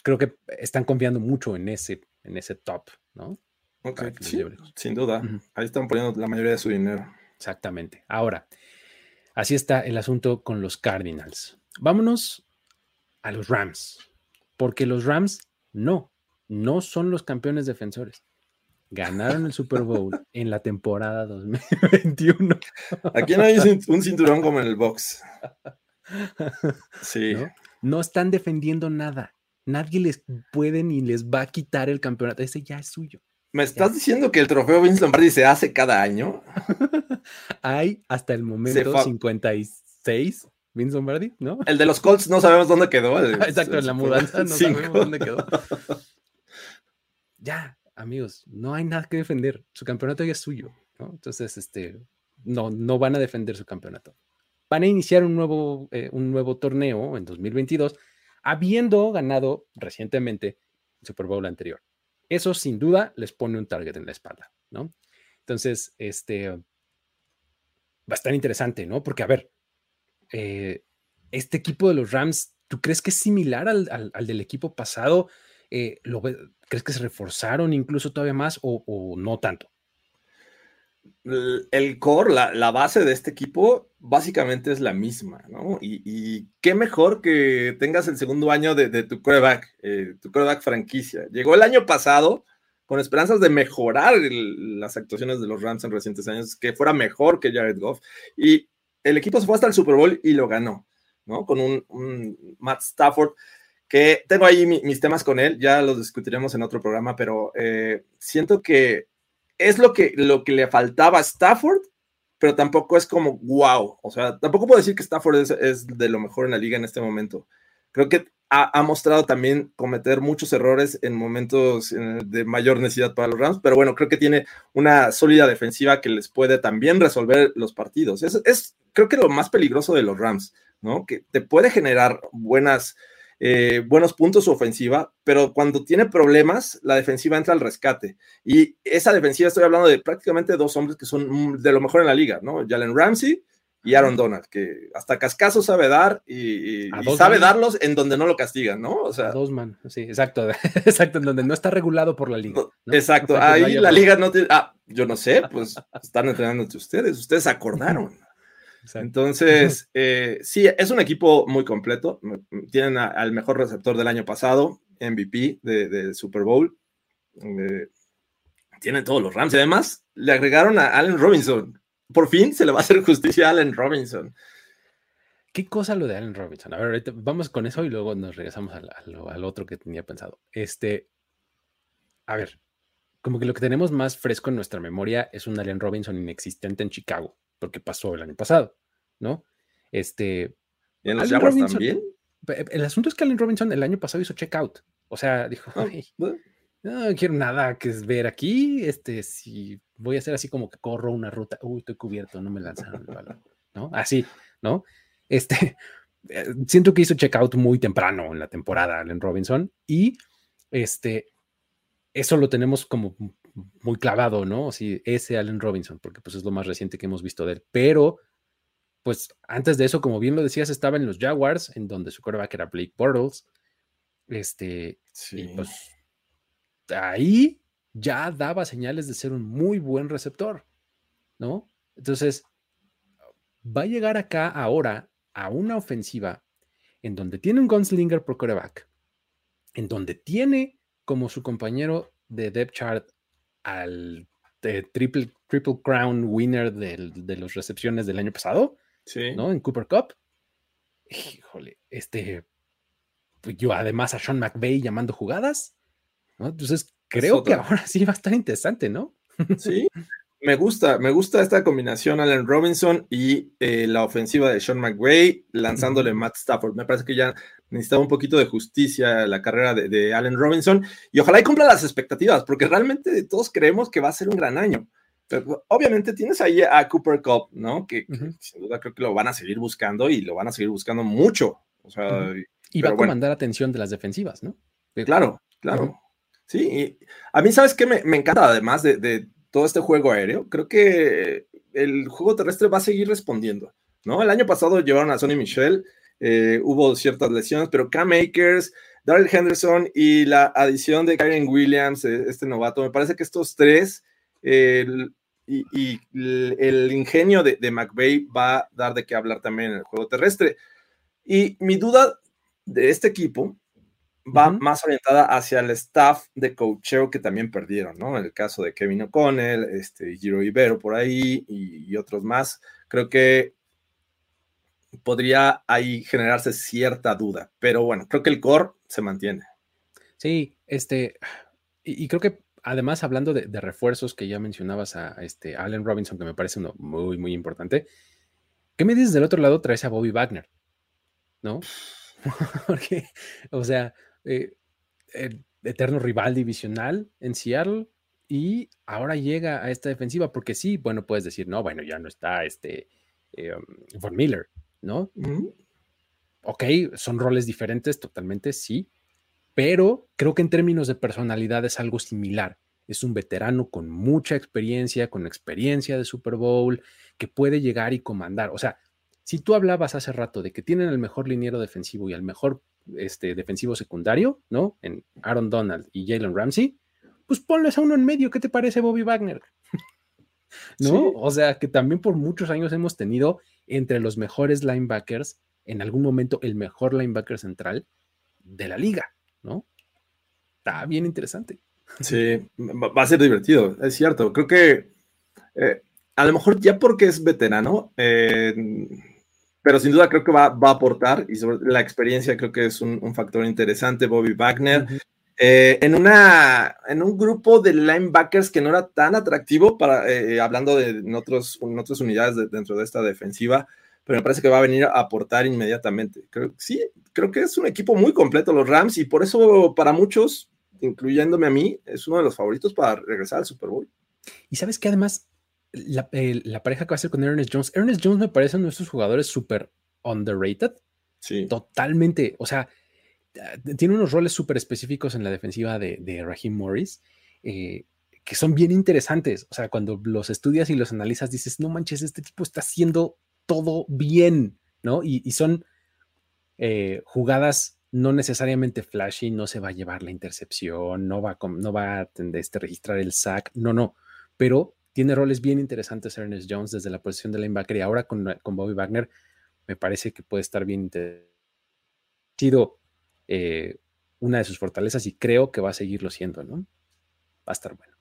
Creo que están confiando mucho en ese, en ese top, ¿no? Ok, sin duda. Ahí están poniendo la mayoría de su dinero. Exactamente. Ahora, así está el asunto con los Cardinals. Vámonos a los Rams, porque los Rams no, no son los campeones defensores. Ganaron el Super Bowl en la temporada 2021. Aquí no hay un cinturón como en el box. Sí. ¿No? están defendiendo nada. Nadie les puede ni les va a quitar el campeonato. Ese ya es suyo. ¿Me estás diciendo que el trofeo Vince Lombardi se hace cada año? hay hasta el momento 56 seis, Vince Lombardi, ¿no? El de los Colts no sabemos dónde quedó. Exacto, en la mudanza no sabemos dónde quedó. ya, amigos, no hay nada que defender. Su campeonato ya es suyo, ¿no? Entonces, este, no, no van a defender su campeonato. Van a iniciar un nuevo, eh, un nuevo torneo en 2022, habiendo ganado recientemente el Super Bowl anterior. Eso sin duda les pone un target en la espalda, ¿no? Entonces, este, va a estar interesante, ¿no? Porque, a ver, eh, este equipo de los Rams, ¿tú crees que es similar al, del equipo pasado? Eh, ¿lo, ¿Crees que se reforzaron incluso todavía más o, no tanto? El core, la, base de este equipo, básicamente es la misma, ¿no? Y, qué mejor que tengas el segundo año de, tu quarterback, eh, tu quarterback franquicia. Llegó el año pasado con esperanzas de mejorar las actuaciones de los Rams en recientes años, que fuera mejor que Jared Goff. Y el equipo se fue hasta el Super Bowl y lo ganó, ¿no? Con un, Matt Stafford, que tengo ahí mis temas con él, ya los discutiremos en otro programa, pero eh, siento que es lo que, lo que le faltaba a Stafford, pero tampoco es como wow, o sea, tampoco puedo decir que Stafford es, es de lo mejor en la liga en este momento. Creo que ha, mostrado también cometer muchos errores en momentos eh, de mayor necesidad para los Rams, pero bueno, creo que tiene una sólida defensiva que les puede también resolver los partidos. Es, es creo que lo más peligroso de los Rams, ¿no? Que te puede generar buenas, eh, buenos puntos su ofensiva, pero cuando tiene problemas, la defensiva entra al rescate. Y esa defensiva, estoy hablando de prácticamente dos hombres que son de lo mejor en la liga, ¿no? Jalen Ramsey y Aaron Donald, que hasta cascaso sabe dar y, sabe darlos en donde no lo castigan, ¿no? O sea, dos man, sí, exacto, exacto, en donde no está regulado por la liga. Exacto, ahí la liga no tiene, ah, yo no sé, pues están entrenando entre ustedes, ustedes acordaron. Entonces, eh, sí, es un equipo muy completo. Tienen al mejor receptor del año pasado, MVP de, Super Bowl. Eh, tienen todos los Rams. Y además, le agregaron a Allen Robinson, por fin se le va a hacer justicia a Allen Robinson. ¿Qué cosa lo de Allen Robinson? A ver, vamos con eso y luego nos regresamos al, otro que tenía pensado. Este, a ver, como que lo que tenemos más fresco en nuestra memoria es un Allen Robinson inexistente en Chicago, porque pasó el año pasado, ¿no? Este. ¿Y en los Jaguars también? El asunto es que Allen Robinson el año pasado hizo checkout. O sea, dijo, ah, no quiero nada que ver aquí. Este, si voy a hacer así como que corro una ruta, uy, estoy cubierto, no me lanzaron el balón, ¿no? Así, ¿no? Este, eh, siento que hizo checkout muy temprano en la temporada Allen Robinson y este, eso lo tenemos como muy clavado, ¿no? Sí, ese Allen Robinson, porque pues es lo más reciente que hemos visto de él, pero pues antes de eso, como bien lo decías, estaba en los Jaguars, en donde su quarterback era Blake Bortles, este, sí. y pues ahí ya daba señales de ser un muy buen receptor, ¿no? Entonces, va a llegar acá ahora a una ofensiva en donde tiene un gunslinger por quarterback, en donde tiene como su compañero de depth chart al triple, triple crown winner de los recepciones del año pasado, ¿no? En Cooper Cup. Híjole, este, pues yo además a Sean McVay llamando jugadas, ¿no? Entonces, creo que ahora sí va a estar interesante, ¿no? Sí, me gusta, me gusta esta combinación Allen Robinson y eh, la ofensiva de Sean McVay lanzándole Matt Stafford. Me parece que ya necesitaba un poquito de justicia la carrera de, Allen Robinson y ojalá y cumpla las expectativas, porque realmente todos creemos que va a ser un gran año. Pero, obviamente tienes ahí a Cooper Cup, ¿no? Que, sin duda creo que lo van a seguir buscando y lo van a seguir buscando mucho. O sea, y va a comandar atención de las defensivas, ¿no? Claro, claro. Sí, a mí, ¿sabes qué? Me, encanta, además de, todo este juego aéreo, creo que el juego terrestre va a seguir respondiendo, ¿no? El año pasado llevaron a Sonny Michel, eh, hubo ciertas lesiones, pero Cam Akers, Darrell Henderson y la adición de Karen Williams, eh, este novato, me parece que estos tres y, el ingenio de, de va a dar de qué hablar también en el juego terrestre. Y mi duda de este equipo va más orientada hacia el staff de coacheo que también perdieron, ¿no? En el caso de Kevin O'Connell, este, Giro Ibero por ahí y, otros más, creo que podría ahí generarse cierta duda, pero bueno, creo que el core se mantiene. Sí, este, y, creo que además hablando de, refuerzos que ya mencionabas a este Allen Robinson, que me parece uno muy, muy importante, ¿Qué me dices del otro lado? Traes a Bobby Wagner, ¿no? Porque, o sea, eh, el eterno rival divisional en Seattle y ahora llega a esta defensiva porque sí, bueno, puedes decir, no, bueno, ya no está este eh, um, Von Miller, ¿no? Ok, son roles diferentes totalmente, sí, pero creo que en términos de personalidad es algo similar. Es un veterano con mucha experiencia, con experiencia de Super Bowl, que puede llegar y comandar. O sea, si tú hablabas hace rato de que tienen el mejor liniero defensivo y el mejor este, defensivo secundario, ¿no? En Aaron Donald y Jalen Ramsey, pues ponles a uno en medio. ¿Qué te parece Bobby Wagner? ¿No? O sea, que también por muchos años hemos tenido entre los mejores linebackers, en algún momento el mejor linebacker central de la liga, ¿no? Está bien interesante. Sí, va a ser divertido, es cierto. Creo que eh, a lo mejor ya porque es veterano, eh, pero sin duda creo que va, a aportar y sobre la experiencia creo que es un, factor interesante. Bobby Wagner. Eh, en, una, en un grupo de linebackers que no era tan atractivo para, eh, hablando de otros, en otras unidades dentro de esta defensiva, pero me parece que va a venir a aportar inmediatamente. Creo, sí, creo que es un equipo muy completo los Rams y por eso para muchos, incluyéndome a mí, es uno de los favoritos para regresar al Super Bowl. Y sabes que además la, pareja que va a ser con Ernest Jones. Ernest Jones me parece uno de estos jugadores súper underrated. Sí. Totalmente. O sea, tiene unos roles súper específicos en la defensiva de, de Raheem Morris eh, que son bien interesantes. O sea, cuando los estudias y los analizas, dices, no manches, este tipo está haciendo todo bien, ¿no? Y, son eh, jugadas no necesariamente flashy, no se va a llevar la intercepción, no va, no va a este, registrar el sack, no, no, pero tiene roles bien interesantes Ernest Jones desde la posición de linebacker y ahora con, Bobby Wagner me parece que puede estar bien sido eh, una de sus fortalezas y creo que va a seguirlo siendo, ¿no? Va a estar bueno.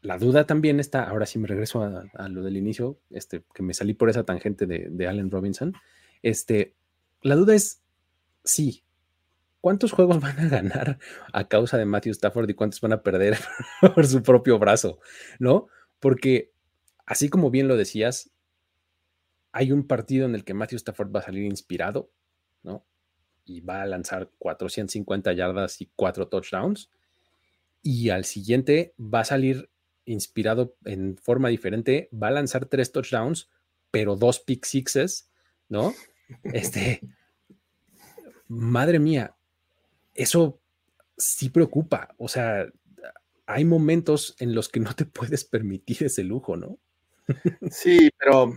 La duda también está, ahora sí me regreso a, lo del inicio, este, que me salí por esa tangente de, Allen Robinson. Este, la duda es, sí, ¿cuántos juegos van a ganar a causa de Matthew Stafford y cuántos van a perder por su propio brazo? ¿No? Porque, así como bien lo decías, hay un partido en el que Matthew Stafford va a salir inspirado, ¿no? Y va a lanzar 450 yardas y cuatro touchdowns. Y al siguiente va a salir inspirado en forma diferente, va a lanzar tres touchdowns, pero dos pick sixes, ¿no? Este, madre mía, eso sí preocupa. O sea, hay momentos en los que no te puedes permitir ese lujo, ¿no? Sí, pero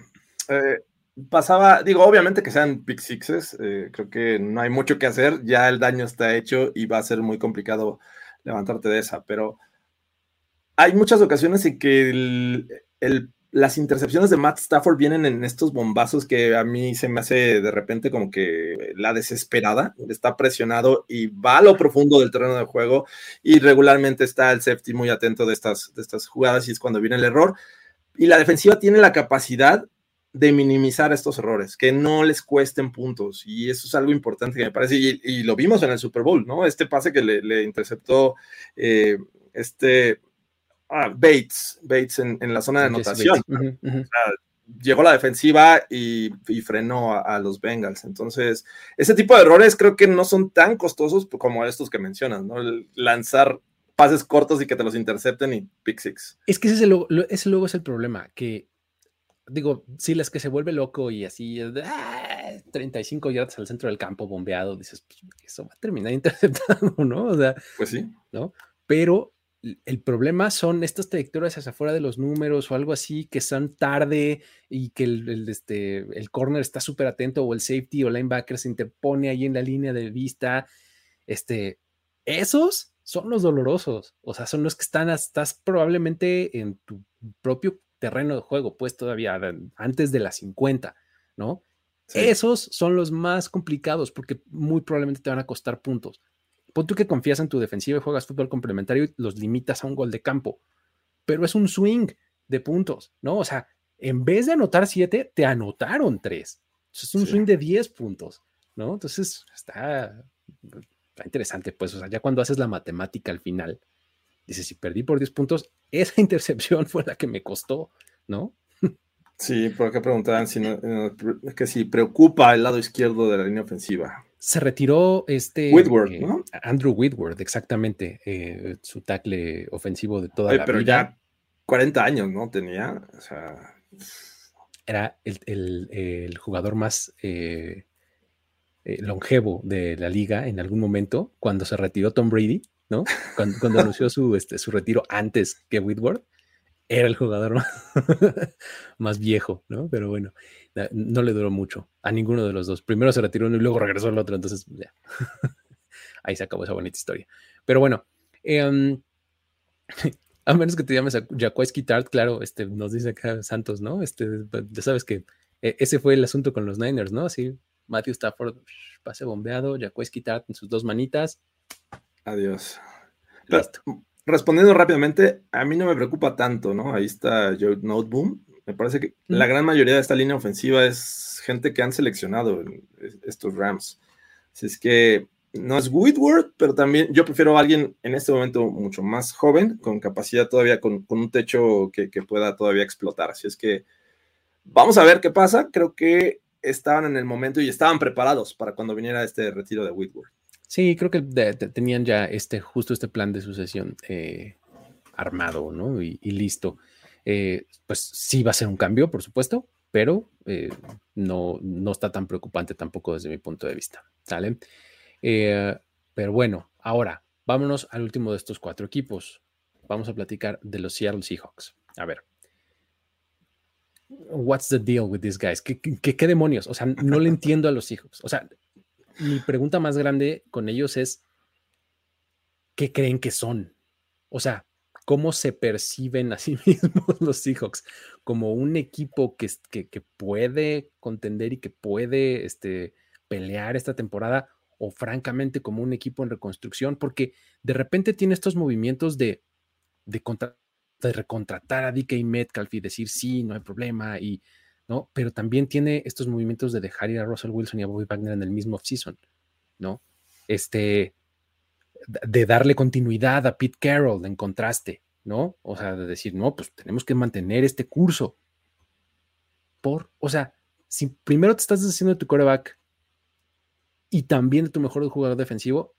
eh, pasaba, digo, obviamente que sean pick sixes, eh, creo que no hay mucho que hacer, ya el daño está hecho y va a ser muy complicado levantarte de esa, pero hay muchas ocasiones en que el las intercepciones de Matt Stafford vienen en estos bombazos que a mí se me hace de repente como que la desesperada, está presionado y va a lo profundo del terreno de juego y regularmente está el safety muy atento de estas, de estas jugadas y es cuando viene el error. Y la defensiva tiene la capacidad de minimizar estos errores, que no les cuesten puntos. Y eso es algo importante que me parece, y, lo vimos en el Super Bowl, ¿no? Este pase que le, interceptó eh, este Ah, Bates, Bates en, la zona de anotación. llegó la defensiva y, frenó a, los Bengals. Entonces, ese tipo de errores creo que no son tan costosos como estos que mencionas, ¿no? lanzar pases cortos y que te los intercepten y pick six. Es que ese, ese luego es el problema, que digo, si las que se vuelve loco y así, 35 ah, yardas al centro del campo bombeado, dices, pues, eso va a terminar interceptado, ¿no? O sea, pues sí. ¿no? Pero el problema son estas trayectorias hacia afuera de los números o algo así que son tarde y que el, este, el corner está súper atento o el safety o linebacker se interpone ahí en la línea de vista. Este, esos son los dolorosos. O sea, son los que están, estás probablemente en tu propio terreno de juego, pues todavía antes de las 50, ¿no? Esos son los más complicados porque muy probablemente te van a costar puntos. Pon tú que confías en tu defensiva y juegas fútbol complementario y los limitas a un gol de campo, pero es un swing de puntos, ¿no? O sea, en vez de anotar siete, te anotaron tres. Es un swing de 10 puntos, ¿no? Entonces está, interesante, pues, o sea, ya cuando haces la matemática al final, dices, si perdí por 10 puntos, esa intercepción fue la que me costó, ¿no? Sí, por acá preguntaban si que si preocupa el lado izquierdo de la línea ofensiva. Se retiró este Whitworth, ¿no? Andrew Whitworth, exactamente, su tackle ofensivo de toda la pero vida. Ya 40 años, ¿no? Tenía, o sea era el, jugador más eh, eh, longevo de la liga en algún momento, cuando se retiró Tom Brady, ¿no? Cuando, anunció su, este, su retiro antes que Whitworth, era el jugador más, viejo, ¿no? Pero bueno, no le duró mucho a ninguno de los dos. Primero se retiró uno y luego regresó al otro, entonces ya. ahí se acabó esa bonita historia. Pero bueno, eh, a menos que te llames Jaqueski Tart, claro, este, nos dice acá Santos, ¿no? Este, ya sabes que e, ese fue el asunto con los Niners, ¿no? Así, Matthew Stafford, pase bombeado, Jaqueski Tart en sus dos manitas. Adiós. Respondiendo rápidamente, a mí no me preocupa tanto, ¿no? Ahí está Joe Noteboom. Me parece que la gran mayoría de esta línea ofensiva es gente que han seleccionado estos Rams. Así es que no es Whitworth, pero también yo prefiero a alguien en este momento mucho más joven, con capacidad todavía, con, un techo que, pueda todavía explotar. Así es que vamos a ver qué pasa. Creo que estaban en el momento y estaban preparados para cuando viniera este retiro de Whitworth. Sí, creo que tenían ya este, justo este plan de sucesión eh, armado, ¿no? Y, listo. Eh, pues sí va a ser un cambio, por supuesto, pero eh, no, no está tan preocupante tampoco desde mi punto de vista. ¿Sale? Pero bueno, ahora vámonos al último de estos cuatro equipos. Vamos a platicar de los Seattle Seahawks. A ver. What's the deal with these guys? ¿Qué, qué, demonios? O sea, no le entiendo a los Seahawks. O sea, mi pregunta más grande con ellos es, ¿qué creen que son? O sea, ¿cómo se perciben a sí mismos los Seahawks? Como un equipo que, que, puede contender y que puede este, pelear esta temporada o francamente como un equipo en reconstrucción, porque de repente tiene estos movimientos de, de, recontratar a DK Metcalf y decir sí, no hay problema, y, ¿no? Pero también tiene estos movimientos de dejar ir a Russell Wilson y a Bobby Wagner en el mismo offseason, ¿no? Este, de darle continuidad a Pete Carroll en contraste, ¿no? O sea, de decir, no, pues tenemos que mantener este curso. Por, o sea, si primero te estás haciendo tu coreback y también de tu mejor jugador defensivo,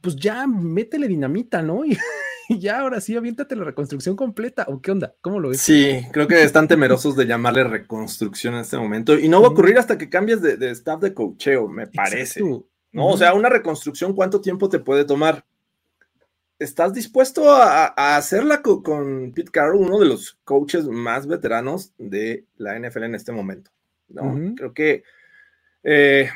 pues ya métele dinamita, ¿no? Y, ya ahora sí, aviéntate la reconstrucción completa. ¿O qué onda? ¿Cómo lo ves? Sí, creo que están temerosos de llamarle reconstrucción en este momento. Y no va a ocurrir hasta que cambies de, staff de cocheo, me parece. ¿No? O sea, una reconstrucción, ¿cuánto tiempo te puede tomar? ¿Estás dispuesto a, hacerla con, Pete Carroll, uno de los coaches más veteranos de la NFL en este momento? ¿no? Creo que eh,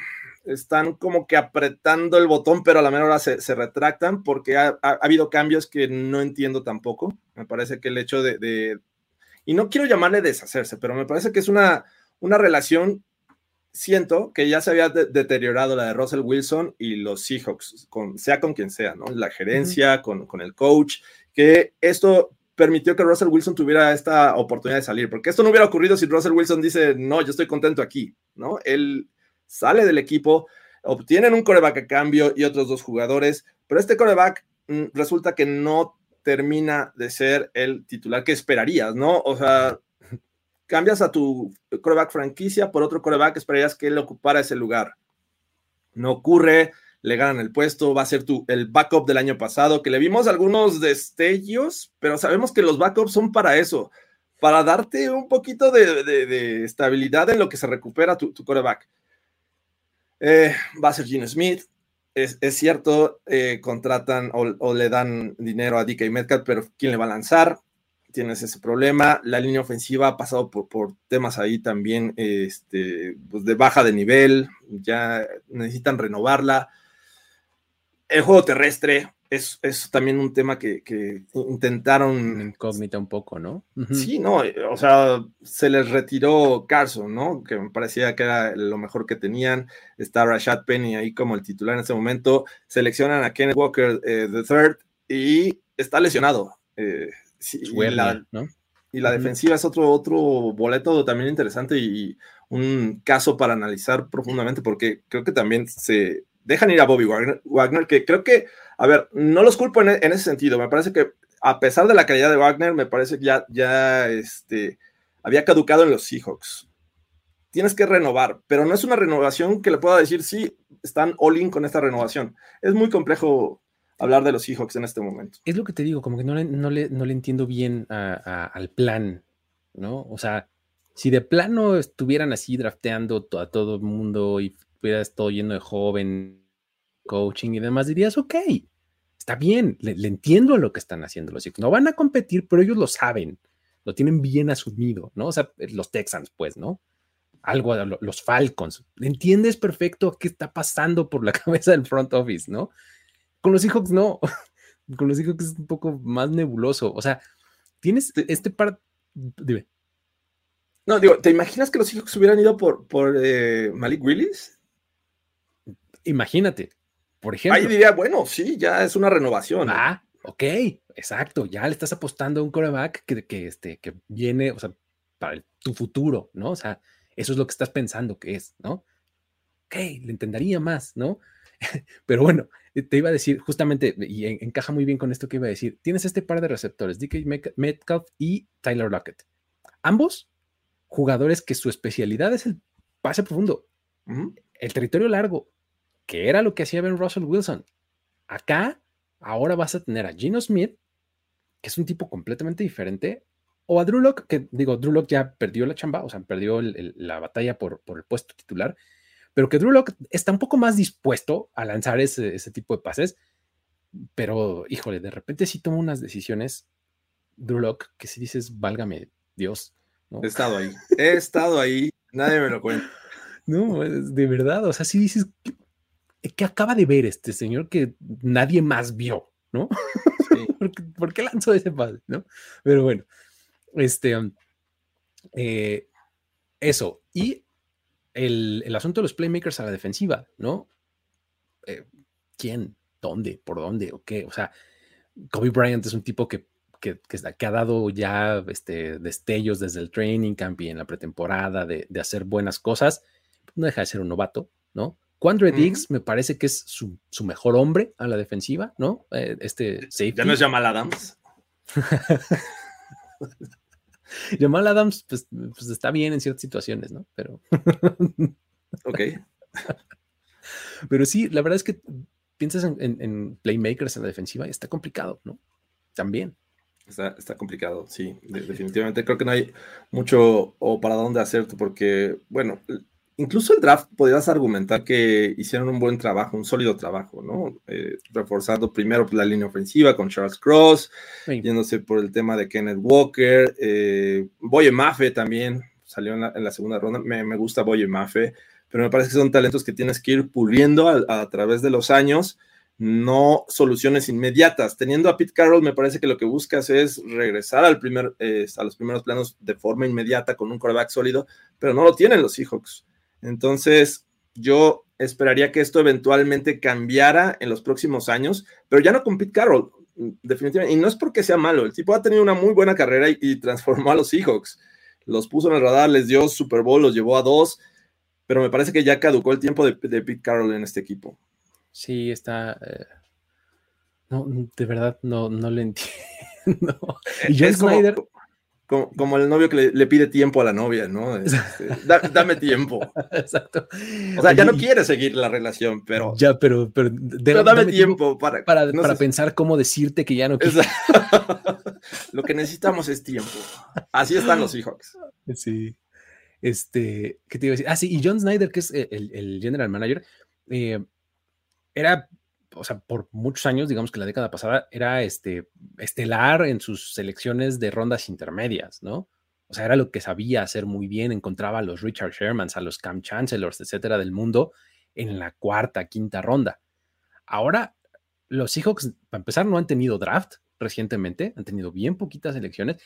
están como que apretando el botón, pero a la menor hora se, retractan porque ha, habido cambios que no entiendo tampoco. Me parece que el hecho de, y no quiero llamarle deshacerse, pero me parece que es una, una relación, siento que ya se había deteriorado la de Russell Wilson y los Seahawks, con, sea con quien sea, ¿no? La gerencia, con, con el coach, que esto permitió que Russell Wilson tuviera esta oportunidad de salir, porque esto no hubiera ocurrido si Russell Wilson dice, no, yo estoy contento aquí, ¿no? Él sale del equipo, obtienen un coreback a cambio y otros dos jugadores, pero este coreback mm, resulta que no termina de ser el titular que esperarías, ¿no? O sea, cambias a tu coreback franquicia por otro coreback, esperarías que él ocupara ese lugar. No ocurre, le ganan el puesto, va a ser tu, el backup del año pasado, que le vimos algunos destellos, pero sabemos que los backups son para eso, para darte un poquito de, estabilidad en lo que se recupera tu, tu coreback. Eh, va a ser Gene Smith. Es, cierto, eh, contratan o, le dan dinero a DK Metcalf, pero ¿quién le va a lanzar? Tienes ese problema. La línea ofensiva ha pasado por, temas ahí también este, pues de baja de nivel. Ya necesitan renovarla. El juego terrestre, es, es, también un tema que, que intentaron. Incógnita un poco, ¿no? Sí, no, o sea, se les retiró Carson, ¿no? Que me parecía que era lo mejor que tenían. Está Rashad Penny ahí como el titular en ese momento. Seleccionan a Kenneth Walker eh, the third y está lesionado. Eh, y, la, ¿no? y la defensiva es otro, otro boleto también interesante y un caso para analizar profundamente, porque creo que también se dejan ir a Bobby Wagner, que creo que, a ver, no los culpo en, ese sentido, me parece que a pesar de la calidad de Wagner, me parece que ya, este, había caducado en los Seahawks. Tienes que renovar, pero no es una renovación que le pueda decir, sí, están all in con esta renovación. Es muy complejo hablar de los Seahawks en este momento. Es lo que te digo, como que no le entiendo bien al plan, ¿no? O sea, si de plano estuvieran así drafteando a todo el mundo y estuvieras todo lleno de joven, coaching y demás, dirías, ok, está bien, le, entiendo a lo que están haciendo los Seahawks. No van a competir, pero ellos lo saben, lo tienen bien asumido, ¿no? O sea, los Texans, pues, ¿no? Algo, los Falcons. ¿Entiendes perfecto qué está pasando por la cabeza del front office, ¿no? Con los Seahawks no. Con los Seahawks es un poco más nebuloso. O sea, tienes este par. Dime. No, digo, ¿te imaginas que los Seahawks hubieran ido por, por eh, Malik Willis? Imagínate, por ejemplo. Ahí diría, bueno, sí, ya es una renovación. Ah, ok, exacto. Ya le estás apostando a un coreback que, que, este, que viene, o sea, para tu futuro, ¿no? O sea, eso es lo que estás pensando que es, ¿no? Ok, le entendería más, ¿no? Pero bueno, eh, te iba a decir justamente, y encaja muy bien con esto que iba a decir, tienes este par de receptores, DK Metcalf y Tyler Lockett. Ambos jugadores que su especialidad es el pase profundo, el territorio largo, que era lo que hacía Ben Russell Wilson. Acá, ahora vas a tener a Gino Smith, que es un tipo completamente diferente, o a Drew Lock, que digo, Drew Lock ya perdió la chamba, o sea, perdió la batalla por, por el puesto titular, pero que Drew Lock está un poco más dispuesto a lanzar ese, tipo de pases, pero híjole, de repente sí toma unas decisiones, Drew Lock, que si dices, válgame Dios. He estado ahí, he estado ahí, nadie me lo cuenta. No, de verdad, o sea, si dices, ¿qué, acaba de ver este señor que nadie más vio? ¿No? ¿Por, qué, lanzó ese pase? ¿No? Pero bueno, este, eh, eso. Y el, asunto de los playmakers a la defensiva, ¿no? Eh, ¿Quién? ¿Dónde? ¿Por dónde? ¿O qué? O sea, Kobe Bryant es un tipo que, que, ha dado ya este, destellos desde el training camp y en la pretemporada de, hacer buenas cosas. No deja de ser un novato, ¿no? Quandre Diggs me parece que es su, mejor hombre a la defensiva, ¿no? Eh, este safety. Ya no es Jamal Adams. Jamal Adams, pues, pues, está bien en ciertas situaciones, ¿no? Pero. ok. Pero sí, la verdad es que piensas en, playmakers en la defensiva y está complicado, ¿no? También. Está, está complicado, sí, definitivamente. Creo que no hay mucho o para dónde hacerte, porque, bueno, incluso el draft podrías argumentar que hicieron un buen trabajo, un sólido trabajo, ¿no? Eh, reforzando primero la línea ofensiva con Charles Cross, yéndose por el tema de Kenneth Walker, eh, Boye Mafe también salió en la, segunda ronda, me, gusta Boye Mafe, pero me parece que son talentos que tienes que ir puliendo a, través de los años, no soluciones inmediatas. Teniendo a Pete Carroll, me parece que lo que buscas es regresar al primer, eh, a los primeros planos de forma inmediata con un quarterback sólido, pero no lo tienen los Seahawks. Entonces, yo esperaría que esto eventualmente cambiara en los próximos años, pero ya no con Pete Carroll, definitivamente. Y no es porque sea malo, el tipo ha tenido una muy buena carrera y, transformó a los Seahawks. Los puso en el radar, les dio Super Bowl, los llevó a dos, pero me parece que ya caducó el tiempo de, Pete Carroll en este equipo. Sí, está. Eh, no, de verdad, no, no le entiendo. Y John Snyder. Como, el novio que le, pide tiempo a la novia, ¿no? Este, dame tiempo. Exacto. O sea, ya no quiere seguir la relación, pero. Ya, pero. Pero, dame, tiempo, para. Para, pensar cómo decirte que ya no quiere. Lo que necesitamos es tiempo. Así están los Seahawks. Sí. Este. ¿Qué te iba a decir? Ah, sí, y John Snyder, que es el, el general manager, eh, era o sea, por muchos años, digamos que la década pasada, era este, estelar en sus selecciones de rondas intermedias, ¿no? O sea, era lo que sabía hacer muy bien, encontraba a los Richard Shermans, a los Cam Chancellors, etcétera, del mundo en la cuarta, quinta ronda. Ahora, los Seahawks, para empezar, no han tenido draft recientemente, han tenido bien poquitas elecciones,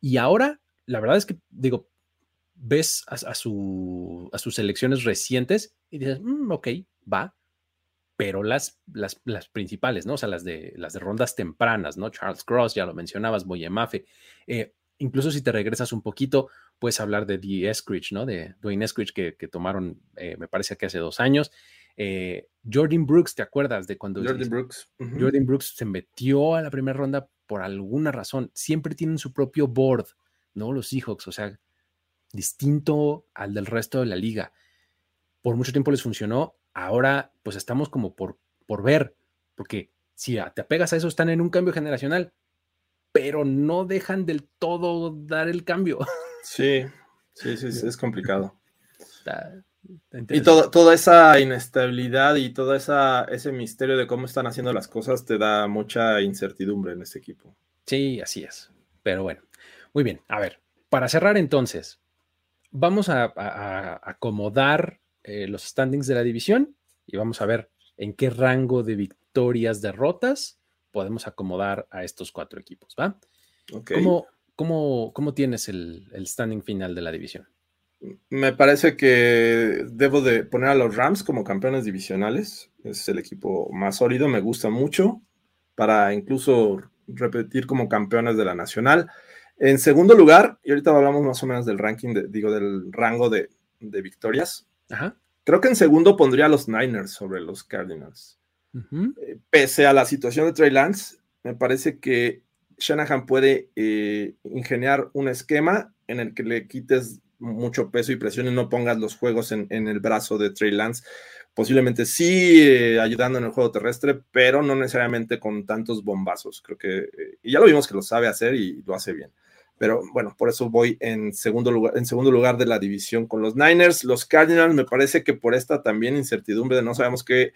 y ahora, la verdad es que, digo, ves a, su, a sus selecciones recientes y dices, mm, ok, va, pero las, las, las, principales, ¿no? O sea, las de, las de rondas tempranas, ¿no? Charles Cross, ya lo mencionabas, Boyemafe. Eh, incluso si te regresas un poquito, puedes hablar de D. Eskridge, ¿no? De Dwayne Eskridge que, tomaron, eh, me parece que hace dos años. Eh, Jordan Brooks, ¿te acuerdas de cuando... Jordan Brooks. Jordan Brooks se metió a la primera ronda por alguna razón. Siempre tienen su propio board, ¿no? Los Seahawks, o sea, distinto al del resto de la liga. Por mucho tiempo les funcionó, ahora pues estamos como por, por ver, porque si te apegas a eso, están en un cambio generacional, pero no dejan del todo dar el cambio. Sí, sí, sí, es complicado. y toda esa inestabilidad y todo esa, ese misterio de cómo están haciendo las cosas te da mucha incertidumbre en este equipo. Sí, así es. Pero bueno, muy bien. A ver, para cerrar entonces, vamos a, acomodar eh, los standings de la división y vamos a ver en qué rango de victorias, derrotas podemos acomodar a estos cuatro equipos, ¿va? ¿Cómo, cómo, tienes el, standing final de la división? Me parece que debo de poner a los Rams como campeones divisionales. Es el equipo más sólido, me gusta mucho para incluso repetir como campeones de la nacional. En segundo lugar, y ahorita hablamos más o menos del ranking, digo, del rango de, victorias. Creo que en segundo pondría a los Niners sobre los Cardinals. Eh, pese a la situación de Trey Lance, me parece que Shanahan puede eh, ingeniar un esquema en el que le quites mucho peso y presión y no pongas los juegos en, el brazo de Trey Lance. Posiblemente sí eh, ayudando en el juego terrestre, pero no necesariamente con tantos bombazos. Creo que, y ya lo vimos que lo sabe hacer y lo hace bien. Pero bueno, por eso voy en segundo lugar, en segundo lugar de la división con los Niners. Los Cardinals, me parece que por esta también incertidumbre de no sabemos qué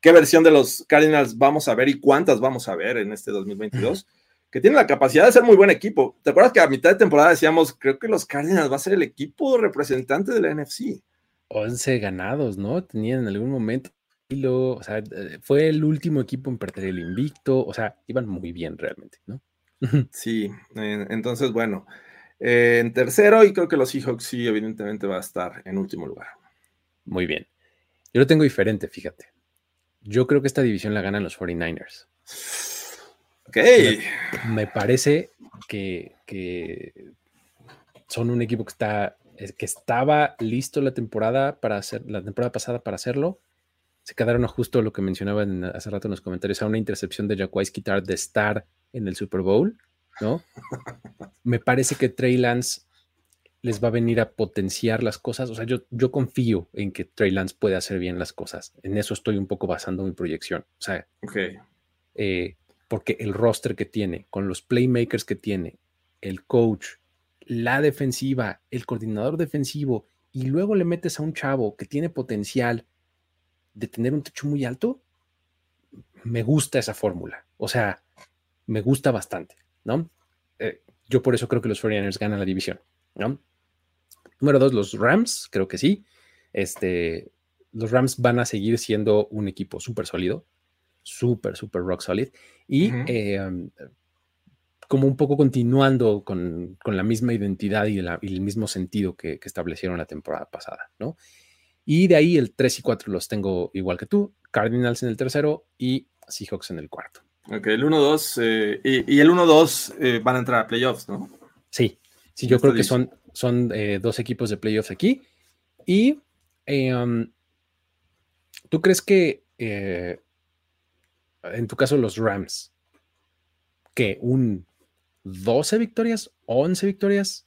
qué versión de los Cardinals vamos a ver y cuántas vamos a ver en este 2022, que tiene la capacidad de ser muy buen equipo. ¿Te acuerdas que a mitad de temporada decíamos, creo que los Cardinals va a ser el equipo representante de la NFC? 11 ganados, ¿no? Tenían en algún momento, o sea, eh, fue el último equipo en perder el invicto, o sea, iban muy bien realmente, ¿no? Sí, entonces, bueno, eh, en tercero y creo que los Seahawks sí, evidentemente va a estar en último lugar. Muy bien. Yo lo tengo diferente, fíjate. Yo creo que esta división la ganan los 49ers. Ok. Me, parece que, son un equipo que está que estaba listo la temporada para hacer la temporada pasada para hacerlo. Se quedaron a justo lo que mencionaba hace rato en los comentarios a una intercepción de Jacquais Quitar de estar en el Super Bowl, ¿no? Me parece que Trey Lance les va a venir a potenciar las cosas. O sea, yo, yo confío en que Trey Lance puede hacer bien las cosas. En eso estoy un poco basando mi proyección. O sea, eh, porque el roster que tiene, con los playmakers que tiene, el coach, la defensiva, el coordinador defensivo, y luego le metes a un chavo que tiene potencial de tener un techo muy alto, me gusta esa fórmula. O sea, me gusta bastante, ¿no? Eh, yo por eso creo que los 49ers ganan la división, ¿no? Número dos, los Rams, creo que sí. Este, los Rams van a seguir siendo un equipo súper sólido, súper, súper rock solid. Y eh, um, como un poco continuando con, la misma identidad y, el mismo sentido que, establecieron la temporada pasada, ¿no? Y de ahí el 3 y 4 los tengo igual que tú, Cardinals en el tercero y Seahawks en el cuarto. Ok, el 1-2 eh, y, el 1-2 eh, van a entrar a playoffs, ¿no? Sí, sí, yo creo que son, son eh, dos equipos de playoffs aquí. Y um, tú crees que eh, en tu caso los Rams, que un 12 victorias, 11 victorias.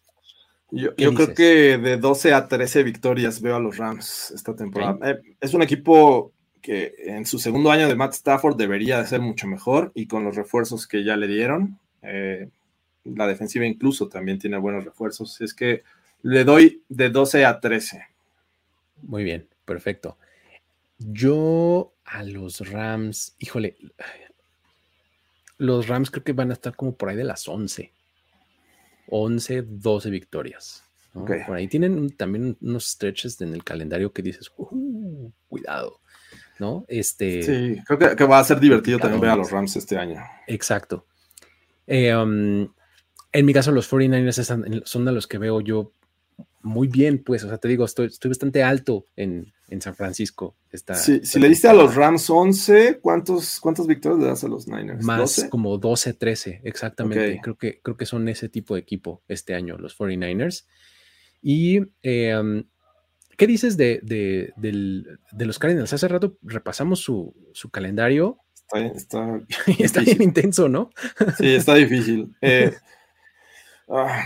Yo, creo que de 12 a 13 victorias veo a los Rams esta temporada. Eh, es un equipo que en su segundo año de Matt Stafford debería de ser mucho mejor y con los refuerzos que ya le dieron, la defensiva incluso también tiene buenos refuerzos. Es que le doy de 12 a 13. Muy bien, perfecto. Yo a los Rams, híjole, los Rams creo que van a estar como por ahí de las 11. 11, 12 victorias. Por ahí tienen también unos stretches en el calendario que dices, uh, cuidado, ¿no? Este, sí, creo que, va a ser divertido también ver a los Rams este año. Exacto. Eh, um, en mi caso, los 49ers son de los que veo yo muy bien, pues, o sea, te digo, estoy, estoy bastante alto en, San Francisco. si le diste a los Rams 11, ¿cuántos, ¿cuántas victorias le das a los Niners? Más como 12, 13, exactamente. Creo, que, creo que son ese tipo de equipo este año, los 49ers. Y, em, ¿qué dices de, de, los Cardinals? Hace rato repasamos su, calendario. Está, está bien intenso, ¿no? Sí, está difícil. Eh, Ah,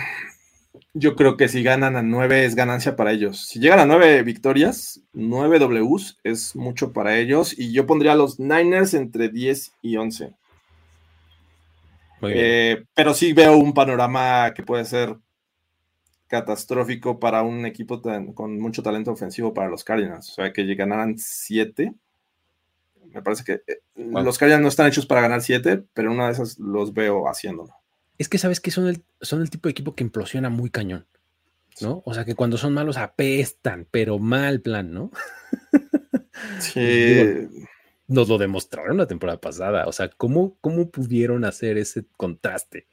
Yo creo que si ganan a nueve es ganancia para ellos. Si llegan a nueve victorias, nueve Ws es mucho para ellos. Y yo pondría a los Niners entre 10 y 11. Eh, pero sí veo un panorama que puede ser catastrófico para un equipo con mucho talento ofensivo para los Cardinals. O sea, que ganaran 7. Me parece que eh, los Cardinals no están hechos para ganar 7, pero una de esas los veo haciéndolo. Es que sabes que son el, son el tipo de equipo que implosiona muy cañón, ¿no? O sea, que cuando son malos apestan, pero mal plan, ¿no? Sí. nos lo demostraron la temporada pasada. O sea, ¿cómo, cómo pudieron hacer ese contraste?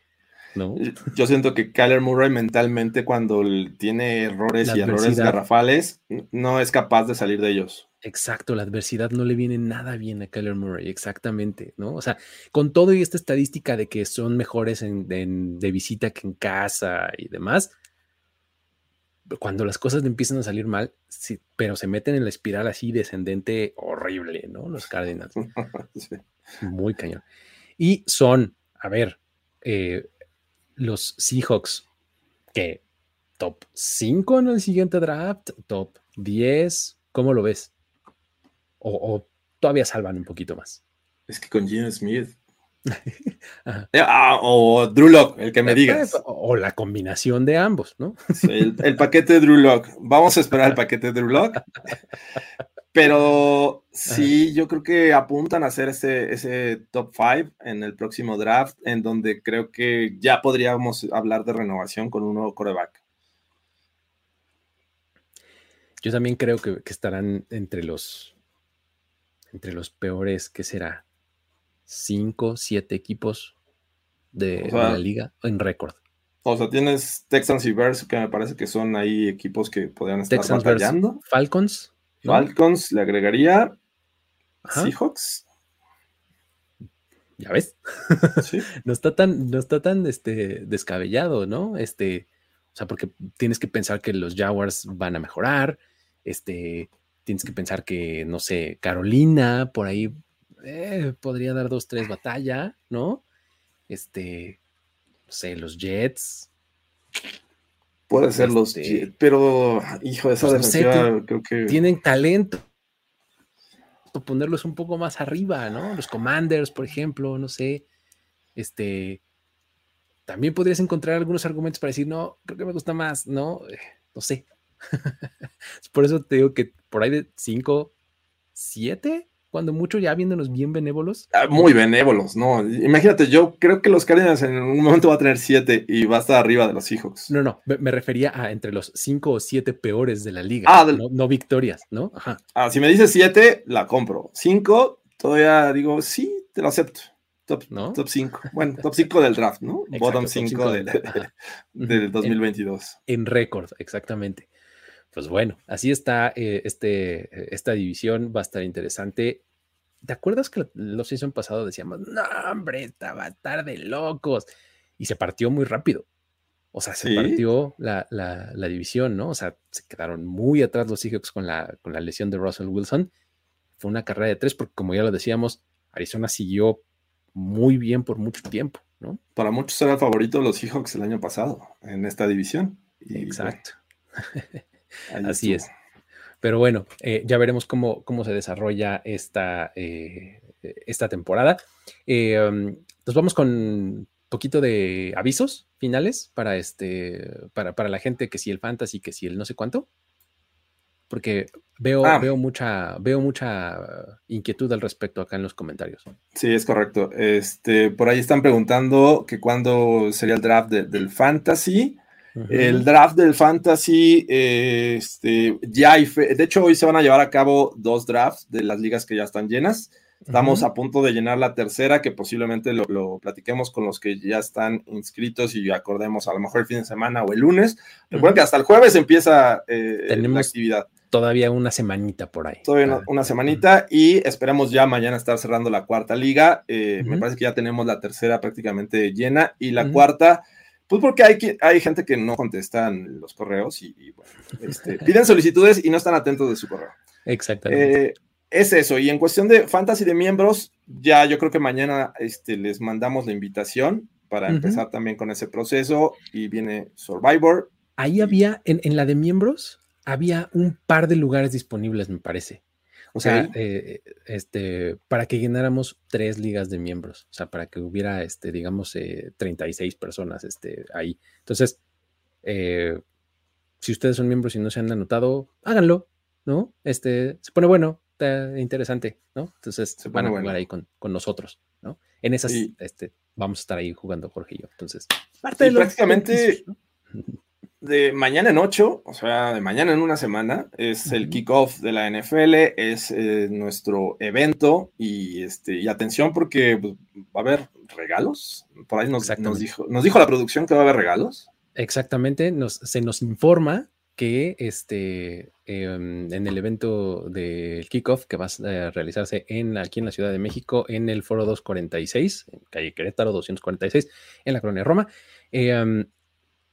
¿No? Yo siento que Kyler Murray mentalmente cuando tiene errores y errores garrafales no es capaz de salir de ellos. Exacto, la adversidad no le viene nada bien a Kyler Murray, exactamente, ¿no? O sea, con todo y esta estadística de que son mejores en, de visita que en casa y demás, cuando las cosas empiezan a salir mal, sí, pero se meten en la espiral así descendente horrible, ¿no? Los Cardinals. Muy cañón. Y son, a ver, eh, los Seahawks, que top 5 en el siguiente draft, top 10, ¿cómo lo ves? o, todavía salvan un poquito más. Es que con Gene Smith. Ah, o Drew Lock, el que me eh, digas. O, la combinación de ambos, ¿no? el, paquete de Drew Lock. Vamos a esperar el paquete de Drew Lock. Pero sí, yo creo que apuntan a hacer ese, ese top 5 en el próximo draft, en donde creo que ya podríamos hablar de renovación con un nuevo coreback. Yo también creo que estarán entre los entre los peores, ¿qué será? Cinco, siete equipos de, la liga en récord. O sea, tienes Texans y Bears, que me parece que son ahí equipos que podrían estar Texans batallando. Falcons. Falcons, le agregaría Seahawks. Ya ves. no está tan, no está tan este, descabellado, ¿no? Este, o sea, porque tienes que pensar que los Jaguars van a mejorar. Este, tienes que pensar que, no sé, Carolina, por ahí eh, podría dar dos, tres batalla, ¿no? Este, no sé, los Jets. Puede ser los este, Jets, pero, hijo, esa pues, defensiva creo que... Tienen talento. Ponerlos un poco más arriba, ¿no? Los Commanders, por ejemplo, no sé. Este, también podrías encontrar algunos argumentos para decir, no, creo que me gusta más, ¿no? No sé, por eso te digo que por ahí de 5, 7, cuando mucho ya viéndonos bien benévolos. Ah, muy benévolos, ¿no? Imagínate, yo creo que los Cardinals en un momento va a tener 7 y va a estar arriba de los Seahawks. No, no, me refería a entre los 5 o 7 peores de la liga. Ah, no, victorias, ¿no? Ajá. Ah, si me dices 7, la compro. 5, todavía digo, sí, te lo acepto. Top, ¿no? top 5. Bueno, top 5 del draft, ¿no? Bottom 5 del, del 2022. En récord, exactamente pues bueno, así está eh, este, esta división, va a estar interesante. ¿Te acuerdas que los season pasado decíamos, no, hombre, estaba tarde, locos? Y se partió muy rápido. O sea, se partió la, división, ¿no? O sea, se quedaron muy atrás los Seahawks con la, con la lesión de Russell Wilson. Fue una carrera de tres, porque como ya lo decíamos, Arizona siguió muy bien por mucho tiempo, ¿no? Para muchos era el favorito de los Seahawks el año pasado en esta división. Exacto. Así es. Pero bueno, eh, ya veremos cómo, cómo se desarrolla esta, eh, esta temporada. Eh, um, nos vamos con un poquito de avisos finales para, este, para, para la gente que si el fantasy, que si el no sé cuánto. Porque veo, ah. veo, mucha, veo mucha inquietud al respecto acá en los comentarios. Sí, es correcto. Este, por ahí están preguntando que cuándo sería el draft del fantasy. El draft del fantasy, este, ya hay, de hecho hoy se van a llevar a cabo dos drafts de las ligas que ya están llenas. Estamos a punto de llenar la tercera, que posiblemente lo, platiquemos con los que ya están inscritos y acordemos a lo mejor el fin de semana o el lunes. Recuerden que hasta el jueves empieza eh, la actividad. Todavía una semanita por ahí. Todavía una, semanita y esperamos ya mañana estar cerrando la cuarta liga. Eh, me parece que ya tenemos la tercera prácticamente llena y la cuarta pues porque hay, hay gente que no contestan los correos y, bueno, este, piden solicitudes y no están atentos de su correo. Exactamente. Eh, es eso. Y en cuestión de fantasy de miembros, ya yo creo que mañana este, les mandamos la invitación para empezar también con ese proceso. Y viene Survivor, Ahí había, en, la de miembros, había un par de lugares disponibles, me parece. O sea, eh, este, para que llenáramos tres ligas de miembros, o sea, para que hubiera, este, digamos, 36 personas este, ahí. Entonces, si ustedes son miembros y no se han anotado, háganlo, ¿no? Este, se pone bueno, está interesante, ¿no? Entonces se van a jugar ahí con, nosotros, ¿no? En esas, este, vamos a estar ahí jugando Jorge y yo. Entonces, parte de prácticamente de mañana en ocho, o sea, de mañana en una semana, es el kickoff de la NFL, es eh, nuestro evento y, este, y atención porque pues, va a haber regalos. Por ahí nos, nos, dijo, nos dijo la producción que va a haber regalos. Exactamente, nos, se nos informa que este, em, en el evento del kickoff que va a realizarse en, aquí en la Ciudad de México, en el Foro 246, en calle Querétaro 246, en la colonia Roma, em,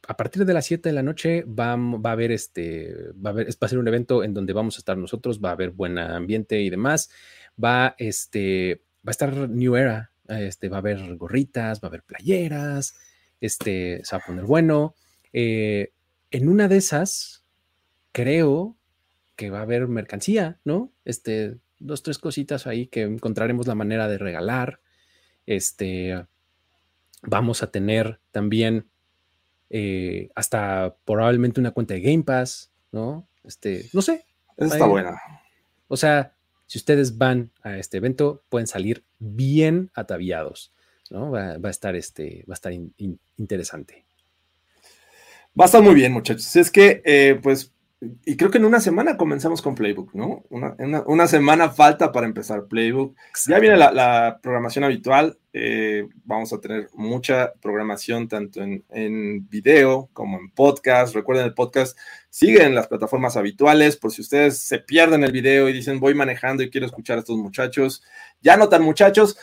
a partir de las 7 de la noche va, va, a haber este, va a haber, va a ser un evento en donde vamos a estar nosotros, va a haber buen ambiente y demás, va, este, va a estar New Era, este, va a haber gorritas, va a haber playeras, este, se va a poner bueno. Eh, en una de esas, creo que va a haber mercancía, ¿no? Este, dos, tres cositas ahí que encontraremos la manera de regalar. Este, vamos a tener también eh, hasta probablemente una cuenta de Game Pass, ¿no? Este, no sé. está buena. O sea, si ustedes van a este evento, pueden salir bien ataviados. Va, a estar, este, va a estar interesante. Va a estar muy bien, muchachos. Es que, eh, pues, y creo que en una semana comenzamos con Playbook, ¿no? Una, semana falta para empezar Playbook. Ya viene la, programación habitual. Eh, vamos a tener mucha programación tanto en, en, video como en podcast. Recuerden, el podcast sigue en las plataformas habituales. Por si ustedes se pierden el video y dicen voy manejando y quiero escuchar a estos muchachos, ya no tan muchachos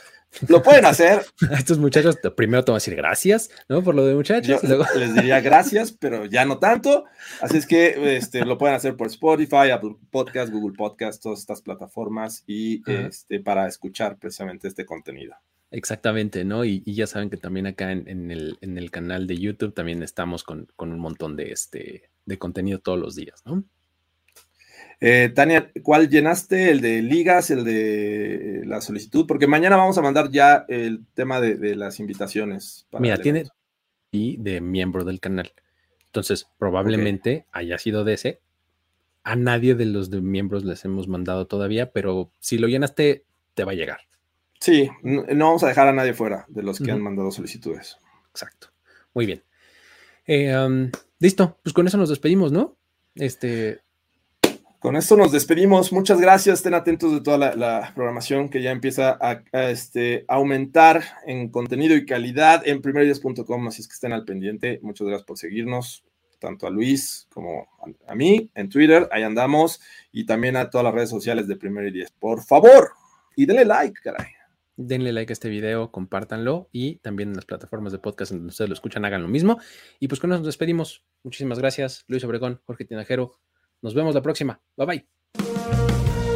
lo pueden hacer. A estos muchachos, primero te voy a decir gracias, ¿no? Por lo de muchachos. Les diría gracias, pero ya no tanto. Así es que este, lo pueden hacer por Spotify, Apple Podcast, Google Podcast, todas estas plataformas y este, para escuchar precisamente este contenido. Exactamente, ¿no? Y, ya saben que también acá en, el, en, el, canal de YouTube también estamos con, con un montón de, este, de contenido todos los días, ¿no? Eh, Tania, ¿cuál llenaste? ¿El de ligas, el de la solicitud? Porque mañana vamos a mandar ya el tema de, las invitaciones. Mira, tiene y de miembro del canal. Entonces, probablemente haya sido de ese. A nadie de los de miembros les hemos mandado todavía, pero si lo llenaste, te va a llegar. Sí, no, vamos a dejar a nadie fuera de los que han mandado solicitudes. Exacto. Muy bien. Eh, listo, pues con eso nos despedimos, ¿no? Este, con esto nos despedimos. Muchas gracias. Estén atentos de toda la, programación que ya empieza a, este, aumentar en contenido y calidad en primeridías.com. Así es que estén al pendiente. Muchas gracias por seguirnos, tanto a Luis como a, mí en Twitter. Ahí andamos. Y también a todas las redes sociales de Primer y Por favor, y denle like, caray. Denle like a este video, compártanlo y también en las plataformas de podcast donde ustedes lo escuchan, hagan lo mismo. Y pues con eso nos despedimos. Muchísimas gracias, Luis Obregón, Jorge Tinajero. Nos vemos la próxima. Bye bye.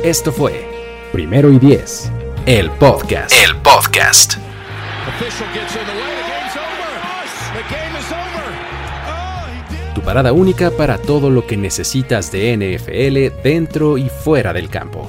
Esto fue Primero y Diez, el podcast. El podcast. Tu parada única para todo lo que necesitas de NFL dentro y fuera del campo.